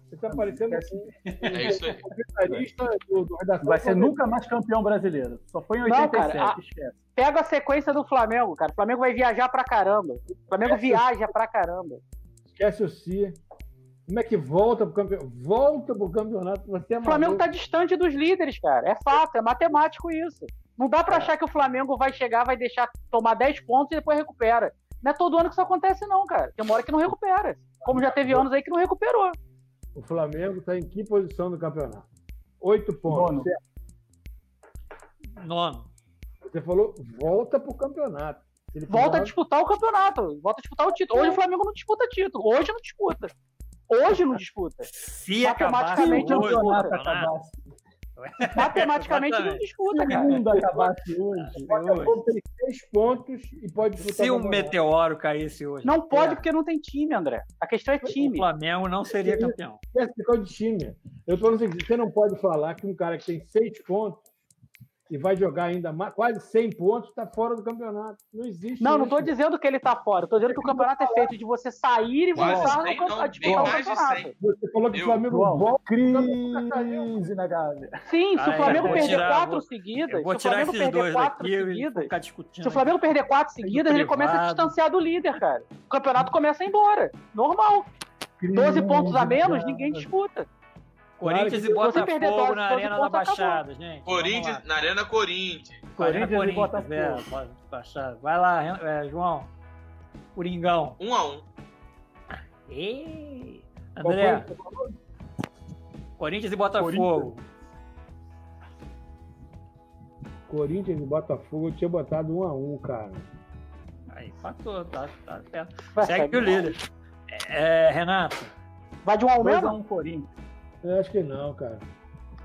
Você tá parecendo assim. É isso aí. comentarista do, do redação. Vai ser nunca mais campeão brasileiro. Só foi em Não, 87, cara, a- esquece. Pega a sequência do Flamengo, cara. O Flamengo vai viajar pra caramba. O Flamengo viaja pra caramba. Esquece o Si. Como é que volta pro campeonato? Volta pro campeonato. Você é O Flamengo maluco. tá distante dos líderes, cara. É fato, é matemático isso. Não dá pra achar que o Flamengo vai chegar, vai deixar tomar 10 pontos e depois recupera. Não é todo ano que isso acontece, não, cara. Tem uma hora que não recupera. Como já teve anos aí que não recuperou. O Flamengo tá em que posição no campeonato? Oito pontos. Nono. certo? Nono. Você falou, volta pro campeonato. Volta a disputar o campeonato. Volta a disputar o título. Hoje o Flamengo não disputa título. Hoje não disputa. Hoje não disputa. Se acabasse Matematicamente, hoje, o campeonato campeonato, acabasse. Matematicamente não disputa, Se o cara. mundo acabasse hoje. O Botafogo tem seis pontos e pode disputar Se o um meteoro caísse hoje, Não pode É. porque não tem time, André. A questão é o time. Flamengo não seria campeão. Esse ficou de time. Eu tô falando o seguinte, você não pode falar que um cara que tem seis pontos e vai jogar ainda mais, quase 100 pontos está fora do campeonato. Não existe Não, não isso. tô dizendo que ele tá fora. Tô dizendo que o campeonato é feito de você sair e Quase voltar no cem, camp- não, a bem disputar o mais de campeonato. cem. Você falou que o Flamengo volta. crise na Gávea. Sim, se o Flamengo eu vou perder tirar- quatro vou- seguidas, vou se o tirar Flamengo esses perder dois quatro daqui seguidas, ficar discutindo. se o Flamengo perder quatro seguidas, ele começa a distanciar do líder, cara. O campeonato começa a ir embora. Normal. 12 pontos a menos, ninguém disputa. Corinthians Claro e Botafogo na Arena da. Baixada, gente. Corinthians, na Arena Corinthians. Arena Corinthians e Botafogo. é, baixar. Vai lá, é, João. Coringão. Um a um. Qual André? Corinthians e Botafogo. Corinthians e Botafogo, eu tinha botado um a um, cara. Aí, empatou, tá, tá certo. Segue o líder. É, Renato, Vai de um ao mesmo? 2x1 Corinthians. Eu acho que não, cara.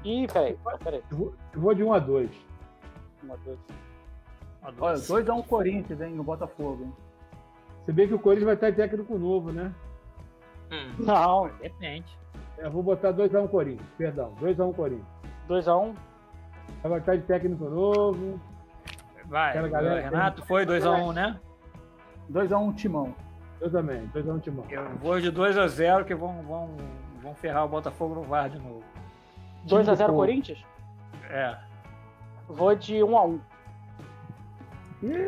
Ih, peraí. peraí. Eu vou, eu vou de um a dois. Uma, dois. Olha, 2x1 Corinthians, hein, no Botafogo. Hein? Se bem que o Corinthians vai estar em técnico novo, né? Hum. Não, depende. Eu vou botar 2x1 Corinthians, perdão. 2x1 Corinthians. 2x1. Vai estar de técnico novo. Vai, Aquela galera Renato foi 2x1, né? 2x1 Timão. Eu também, 2x1 Timão. Eu vou de 2x0 que vão, vão, vão ferrar o Botafogo no VAR de novo. 2x0 povo. Corinthians? É. Vou de 1x1.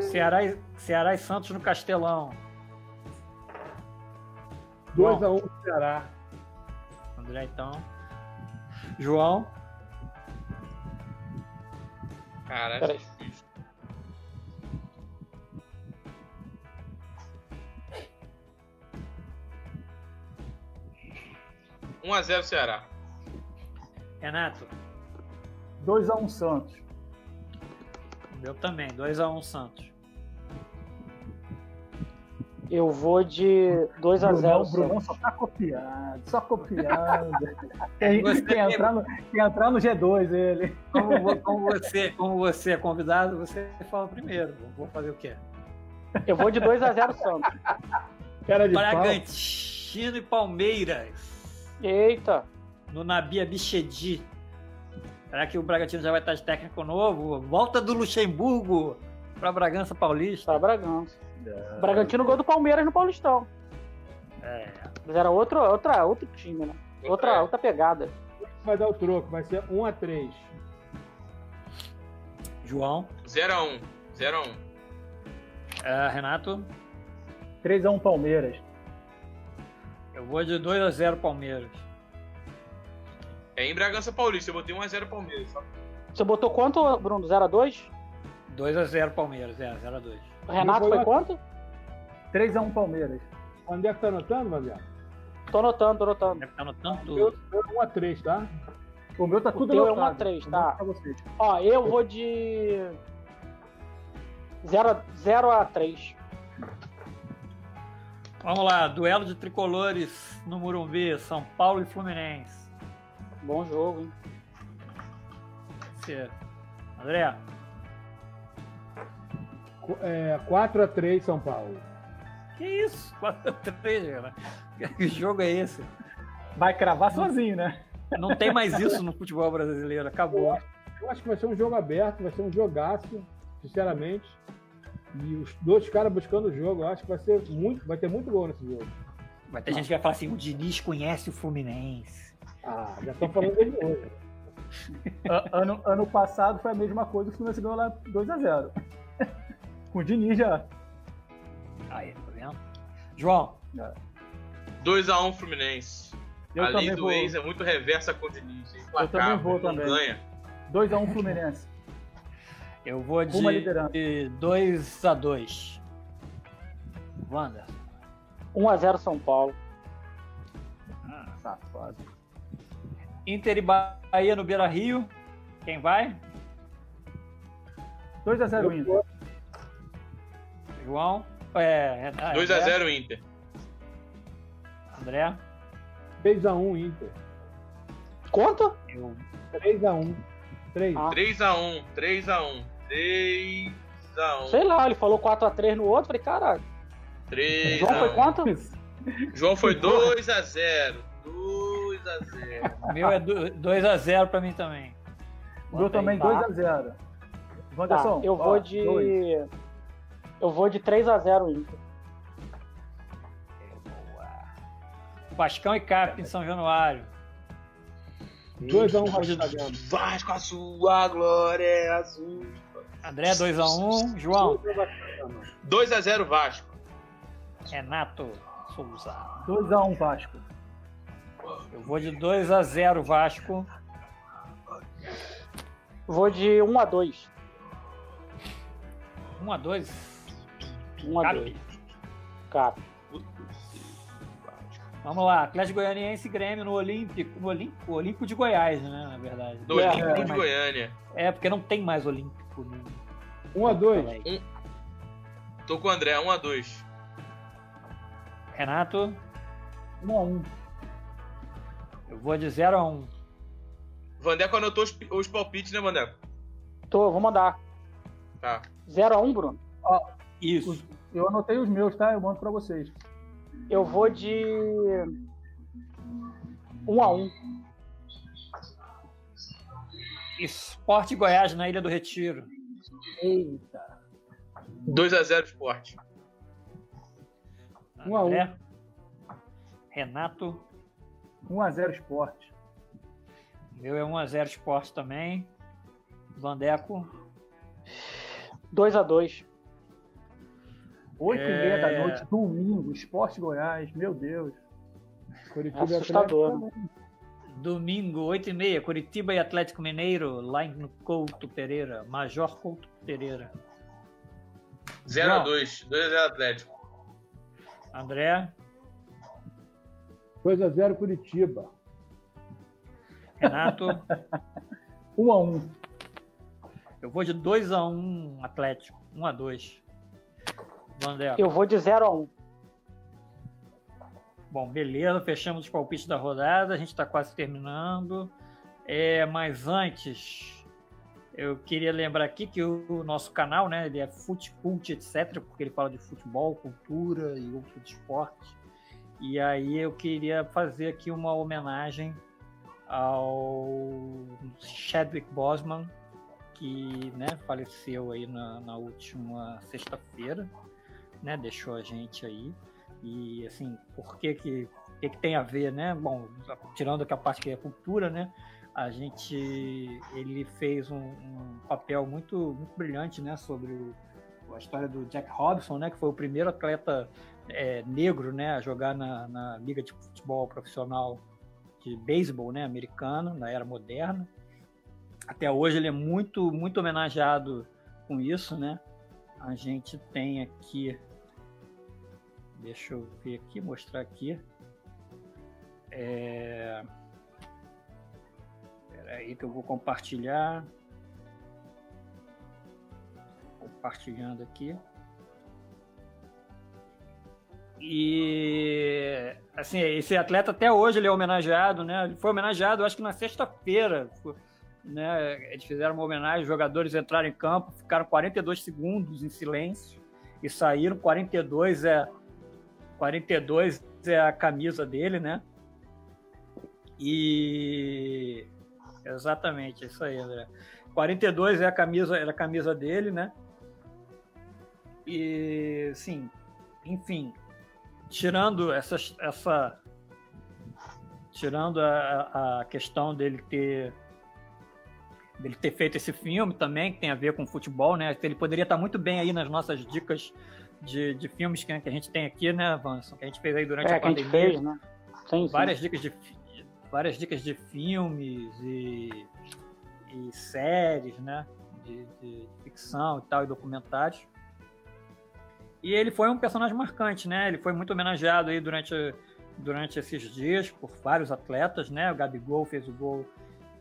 Ceará e, Ceará e Santos no Castelão. 2x1 Ceará. André, então. João. Caralho, Peraí. difícil. Um a zero Ceará. Renato. 2x1 Santos. O meu também, 2x1 Santos. Eu vou de 2x0. Brunão, Brunão só tá copiado, só copiado. quer, Você quer entrar no, quer entrar no G2 ele. Como, como você, como você é convidado, você fala primeiro. Vou fazer o quê? Eu vou de 2x0 Santos. Cara de pau. Bragantino e Palmeiras. Eita. No Nabia Bichedi. Será que o Bragantino já vai estar de técnico novo? Volta do Luxemburgo para Bragança Paulista. Tá Bragança. Bragantino gol do Palmeiras no Paulistão. É. Mas era outro, outra, outro time, né? Outra, outra pegada. Vai dar o troco, vai ser 1x3. João. 0 a 1 0 a 1 É, Renato. 3x1 Palmeiras. Eu vou de 2x0 Palmeiras. É em Bragança Paulista, eu botei 1 a 0 Palmeiras. Só. Você botou quanto, Bruno? 0x2? 2x0 Palmeiras, é, 0x2. O Renato Eu vou foi lá. quanto? 3x1 Palmeiras. Onde é que tá anotando, Babiá? Tô anotando, tô anotando. Deve estar anotando tudo. Eu, eu 1x3, tá? O meu tá O tudo teu é anotado. 1 a 3, Eu tá. Ó, eu vou de 0 a, 0 a 3. Vamos lá, duelo de tricolores no Morumbi, São Paulo e Fluminense. Bom jogo, hein? Você. André, Qu- É, 4x3 São Paulo. que isso? 4x3, cara. Que jogo é esse? Vai cravar sozinho, né? Não tem mais isso no futebol brasileiro, acabou. Eu acho que vai ser um jogo aberto, vai ser um jogaço. sinceramente. E os dois caras buscando o jogo, eu acho que vai ser muito, vai ter muito gol nesse jogo. Vai ter gente que vai falar assim: o Diniz conhece o Fluminense. Ah, já estão falando dele hoje. ano, ano passado foi a mesma coisa, o Fluminense ganhou lá 2x0. Com o Diniz já. Aí, tá vendo? João. 2x1 Fluminense. Eu a lei do vou. ex é muito reversa com o Diniz. hein? Eu também vou também. ganha. 2x1 Fluminense. Eu vou de, Uma liderança. de 2x2. Wanda. 1x0 São Paulo. Ah, Safado. Inter e Bahia no Beira Rio. Quem vai? 2x0 Inter. João. É, ah, 2x0 Inter. André. 3x1 Inter. Quanto? Eu 3x1. 3. Ah. 3x1, 3x1, 3x1, Sei lá, ele falou 4x3 no outro, falei, caralho. 3x1. João foi quanto? João foi 2x0. 2x0. meu é 2x0 pra mim também. Meu também Tá. 2x0. Tá, Wanderson, eu ó, vou de. dois. Eu vou de 3x0 Inter. Vascão e Cap em São Januário. 2x1 Vasco da Gama. Vasco, a sua glória é azul. André 2x1. João. 2x0 Vasco. Renato Souza. 2x1 Vasco. Eu vou de 2x0 Vasco. Vou de 1x2. 1x2. 1x2. Cap. Vamos lá. Atlético Goianiense e Grêmio no Olímpico. No Olímpico? Olímpico de Goiás, né? Na verdade. Do É, Olímpico é, de mas- Goiânia. É, porque não tem mais Olímpico. No... 1x2. Tô com o André, 1x2. Renato, 1x1. eu vou de 0x1. Vandeco anotou os, os palpites, né, Vandeco? Tô, vou mandar. Tá. 0x1, Bruno. Isso. Eu anotei os meus, tá? Eu mando pra vocês. Eu vou de. 1x1. Esporte Goiás na Ilha do Retiro. Eita. 2x0 Sport. 1 a 1. André, Renato, 1x0 Esporte. meu é 1x0 Esporte também. Vandeco, 2x2. 8 É. e meia da noite, domingo, Esporte Goiás, meu Deus. Curitiba e Assustador, Atlético. Domingo, 8h30, Curitiba e Atlético Mineiro, lá no Couto Pereira, Major Couto Pereira. 0x2. 2x0 Atlético. André, 2x0 Curitiba. Renato, 1x1. eu vou de 2x1 Atlético, 1x2. Vandeco. Eu vou de 0x1. Bom, beleza, fechamos os palpites da rodada, a gente está quase terminando. É, mas antes, eu queria lembrar aqui que o, nosso canal, né, ele é Futecult, etc., porque ele fala de futebol, cultura e outros esportes. E aí eu queria fazer aqui uma homenagem ao Chadwick Boseman, que né, faleceu aí na, na última sexta-feira, né, deixou a gente aí. E assim, por que que, que que tem a ver, né? Bom, tirando aquela parte que é cultura, né? A gente, ele fez um, um papel muito, muito brilhante, né? Sobre o- a história do Jack Robinson, né? Que foi o primeiro atleta é, negro, né? A jogar na, na liga de futebol profissional de beisebol, né? Americana, na era moderna. Até hoje ele é muito, muito homenageado com isso, né? A gente tem aqui Deixa eu ver aqui, mostrar aqui. É... Aí que eu vou compartilhar. Compartilhando aqui. E assim, esse atleta até hoje ele é homenageado, né? Ele foi homenageado, acho que na sexta-feira, né? Eles fizeram uma homenagem, os jogadores entraram em campo, ficaram 42 segundos em silêncio e saíram 42 é 42 é a camisa dele, né? E exatamente, é isso aí, André. 42 é a camisa, era a camisa dele, né? E, sim, enfim, tirando essa, essa tirando a, a questão dele ter dele ter feito esse filme também, que tem a ver com futebol, né? Ele poderia estar muito bem aí nas nossas dicas de, de filmes que, que a gente tem aqui, né, Vanson? Que a gente fez aí durante é, a pandemia. Que a gente fez, né? Sim, várias sim. dicas de várias dicas de filmes e, e séries, né? De, de, ficção e tal, e documentários. E ele foi um personagem marcante, né? Ele foi muito homenageado aí durante, durante esses dias por vários atletas, né? O Gabigol fez o gol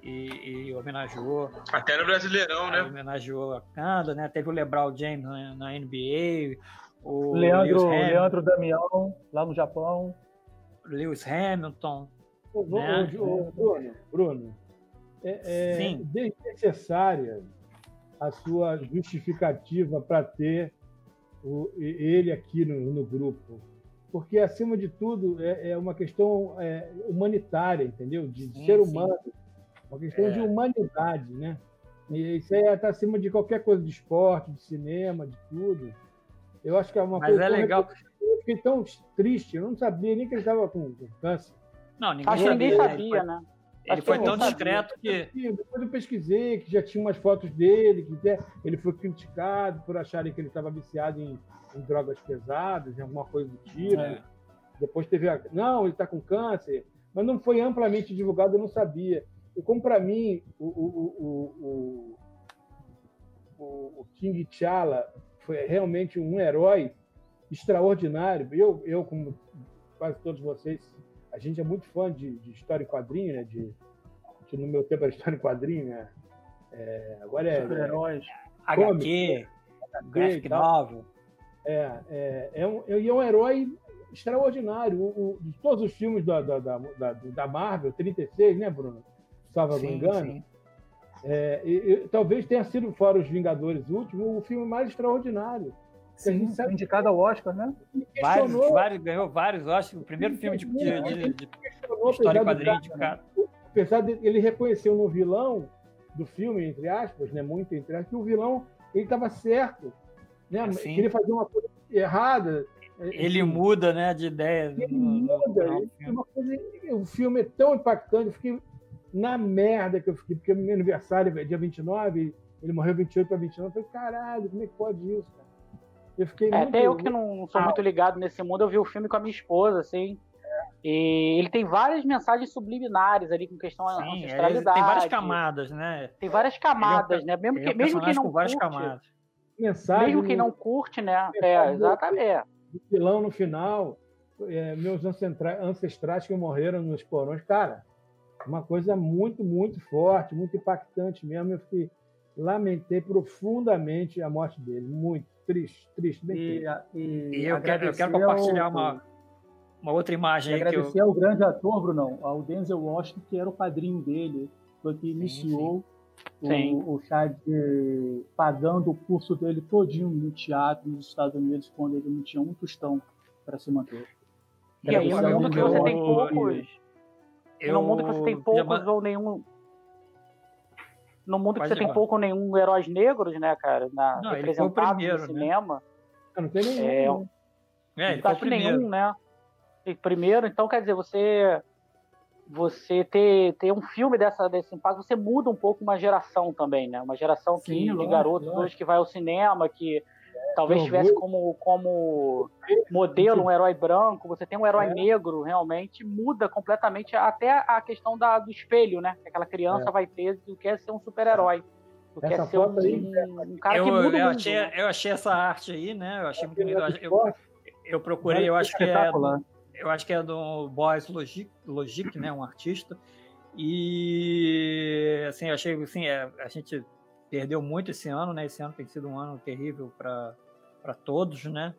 e, e homenageou. Até no Brasileirão, né? Homenageou a Kanda, né? Teve o LeBron James na, na NBA. O Leandro, Leandro Damião, lá no Japão. Lewis Hamilton. O, né? o, o, Bruno, Bruno é, é desnecessária a sua justificativa para ter o, ele aqui no, no, grupo. Porque, acima de tudo, é, é uma questão é, humanitária, entendeu? De, sim, ser humano. Sim. Uma questão de é. humanidade, né? E isso aí está acima de qualquer coisa de esporte, de cinema, de tudo. Eu acho que é uma Mas coisa. Mas é legal. Eu fiquei tão triste, eu não sabia nem que ele estava com, com câncer. Não, ninguém acho sabia, ninguém sabia, né? Ele foi, né? ele foi tão discreto que. Depois eu pesquisei que já tinha umas fotos dele, que ele foi criticado por acharem que ele estava viciado em, em, drogas pesadas, em alguma coisa do tipo. É. Depois teve a. Não, ele está com câncer. Mas não foi amplamente divulgado, eu não sabia. E como para mim o, o, o, o, King T'Challa foi realmente um herói extraordinário, eu, eu como quase todos vocês, a gente é muito fã de, de história em quadrinho, né? De, que no meu tempo era história em quadrinho, né? É, agora é. Super-heróis. HQ, graphic novel. É, é, é, um, é um herói extraordinário. O, o, de todos os filmes da, da, da, da, Marvel, 36, né, Bruno? Salva me engano. É, e, e, talvez tenha sido, fora os Vingadores últimos, o filme mais extraordinário. Sim, sabe... indicado ao Oscar, né? Vários, vários, ganhou vários Oscars. O primeiro filme de, de, de, de história quadrinho indicado. Apesar de ele reconheceu no vilão do filme, entre aspas, né, muito entre aspas, que o vilão ele estava certo. Né? Assim, Queria fazer uma coisa errada. É, ele assim, muda né, de ideia. Ele no, muda. No, no filme. Coisa, o filme é tão impactante. Eu fiquei na merda que eu fiquei, porque meu aniversário é dia 29, ele morreu 28 para 29. Eu falei, caralho, como é que pode isso, cara? Eu fiquei é, muito... Até eu que não sou muito ligado nesse mundo, eu vi o filme com a minha esposa, assim. E ele tem várias mensagens subliminares ali com questão Sim, ancestralidade. Tem várias camadas, né? Tem várias camadas, é, né? Mesmo, que, é mesmo quem não várias curte, camadas. Mensagem, mesmo quem não curte, né? É, exatamente. O vilão no final, é, meus ancestrais que morreram nos porões, cara, uma coisa muito, muito forte, muito impactante mesmo. Eu fiquei, lamentei profundamente a morte dele, muito triste, triste, bem e, triste. E, e eu, quero, eu quero compartilhar ao... uma, uma outra imagem aí. Agradecer que eu... ao grande ator, Brunão, ao Denzel Washington, que era o padrinho dele, foi que iniciou sim, sim. O, o Chad pagando o curso dele todinho no teatro nos Estados Unidos, quando ele não tinha um tostão para se manter. E aí, no mundo que você tem poucos eu... No mundo que você tem poucos Já... ou nenhum. No mundo que você tem pouco ou nenhum heróis negros, né, cara? Na, não, representados primeiro, no né? cinema. Né? Não tem nenhum. É, é ele tá nenhum, né? E primeiro, então quer dizer, você você ter, ter um filme dessa, desse impacto, você muda um pouco uma geração também, né? Uma geração que, Sim, de garotos hoje que vai ao cinema, que talvez tivesse como, como modelo um herói branco, você tem um herói é. negro, realmente muda completamente até a questão da, do espelho, né? Que aquela criança é. vai ter do que é ser um super-herói. Do que é ser um, aí, um, cara eu, que muda eu o mundo. Achei, né? Eu achei essa arte aí, né? Eu achei muito bonito. Eu, eu procurei, eu acho que é. Eu acho que é do Boys Logic, Logic né? Um artista. E assim, eu achei assim, é, a gente perdeu muito esse ano, né? Esse ano tem sido um ano terrível para para todos, né?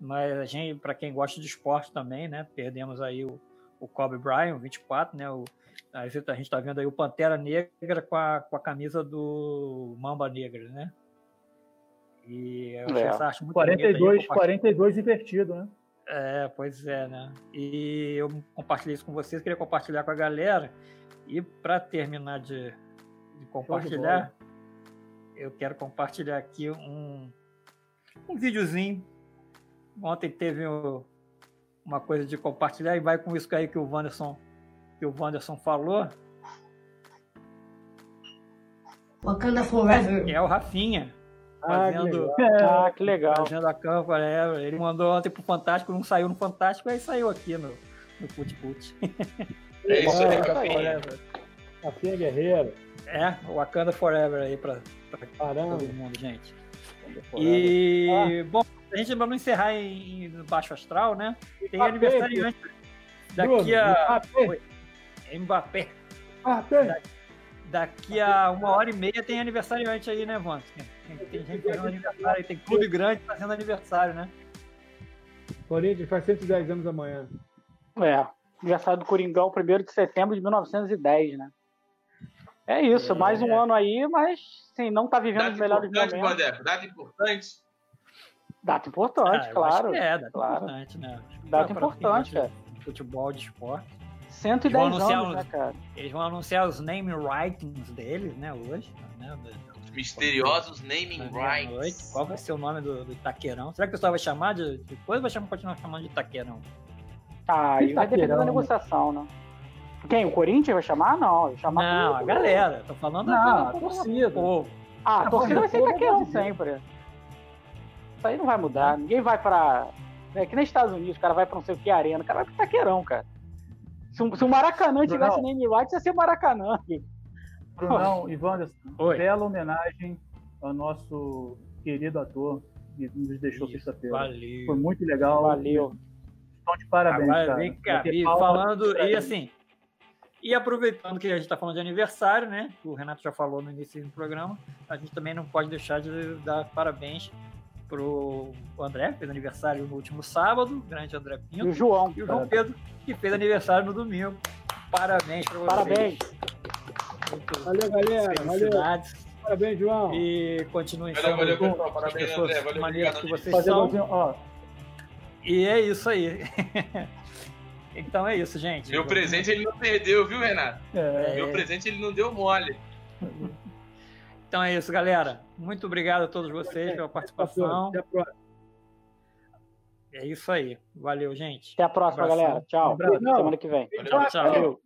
Mas a gente, para quem gosta de esporte também, né? Perdemos aí o, o Kobe Bryant, 24, né? O, a gente está vendo aí o Pantera Negra com a, com a camisa do Mamba Negra, né? E eu é. essa arte muito 42, aí, 42 invertido, né? É, pois é, né? E eu compartilhei isso com vocês, queria compartilhar com a galera. E para terminar de, de compartilhar, eu quero compartilhar aqui um, um videozinho. Ontem teve uma coisa de compartilhar e vai com isso aí que o Wanderson, que o Wanderson falou. Wakanda Forever. É o Rafinha. Ah, Fazendo, que legal. Ah, que legal. fazendo a campo, é, ele mandou ontem pro Fantástico, não saiu no Fantástico, aí saiu aqui no, no Put Put. É isso aí, Rafinha. Rafinha Guerreiro. É, o Wakanda Forever aí pra, pra Caramba. todo mundo, gente. E, bom, a gente pra não encerrar em, em Baixo Astral, né? Tem Mbappé, aniversariante daqui Bruno, a. Mbappé. Mbappé. Mbappé. Daqui a uma hora e meia tem aniversariante aí, né, Vans? Tem, tem gente fazendo aniversário, aí, tem clube grande fazendo aniversário, né? Corinthians faz 110 anos amanhã. É, aniversário do Coringão, 1 de setembro de 1910, né? É isso, É. mais um ano aí, mas sim, não tá vivendo os Data melhores importante, momentos. Vandeco. Data importante. Data importante, Ah, claro. que é, data claro. importante, né? Data importante, cara. de Futebol, de esporte. 110 Vão anos, né, os- cara? Eles vão anunciar os name writings deles, né, hoje. Né, Os misteriosos naming rights. Qual vai ser o nome do, do Itaquerão? Será que o pessoal vai chamar de. Depois vai chamar, continuar chamando de Itaquerão? Ah, aí vai depender da né? negociação, né? Quem? O Corinthians vai chamar? Não, vai chamar Não, a galera. Tô falando Não, da a torcida. povo. Ah, a Ah, torcida vai ser Itaquerão pô, sempre. Isso aí não vai mudar. Ninguém vai pra. É que nem Estados Unidos, o cara vai pra não sei o que arena, o cara vai pro Itaquerão, cara. Se, o- se o Maracanã tivesse Não. name rights, ia ser Maracanã. Brunão Oi. bela homenagem ao nosso querido ator que nos deixou sexta-feira. Valeu. Foi muito legal. Valeu. Estão de parabéns, Agora cara. vem cá, e falando, e assim, e aproveitando que a gente está falando de aniversário, né? O Renato já falou no início do programa, a gente também não pode deixar de dar parabéns pro André, que fez aniversário no último sábado, o grande André E o Pinto, João. e o João Pedro, que fez aniversário no domingo. Parabéns para vocês. Parabéns. Muito Valeu, galera. Valeu. felicidades. Parabéns, João. E continuem Valeu, valeu, sendo pessoal. Parabéns, pessoas André. Valeu, maneiras obrigado, que vocês Fazer são. ó, E é isso aí. então é isso, gente. Meu presente ele não perdeu, viu, Renato? é, Meu presente ele não deu mole. Então é isso, galera. Muito obrigado a todos vocês pela participação. Até a próxima. É isso aí. Valeu, gente. Até a próxima, Abração. galera. Tchau. Abraço. Semana que vem. Valeu, Tchau. Valeu.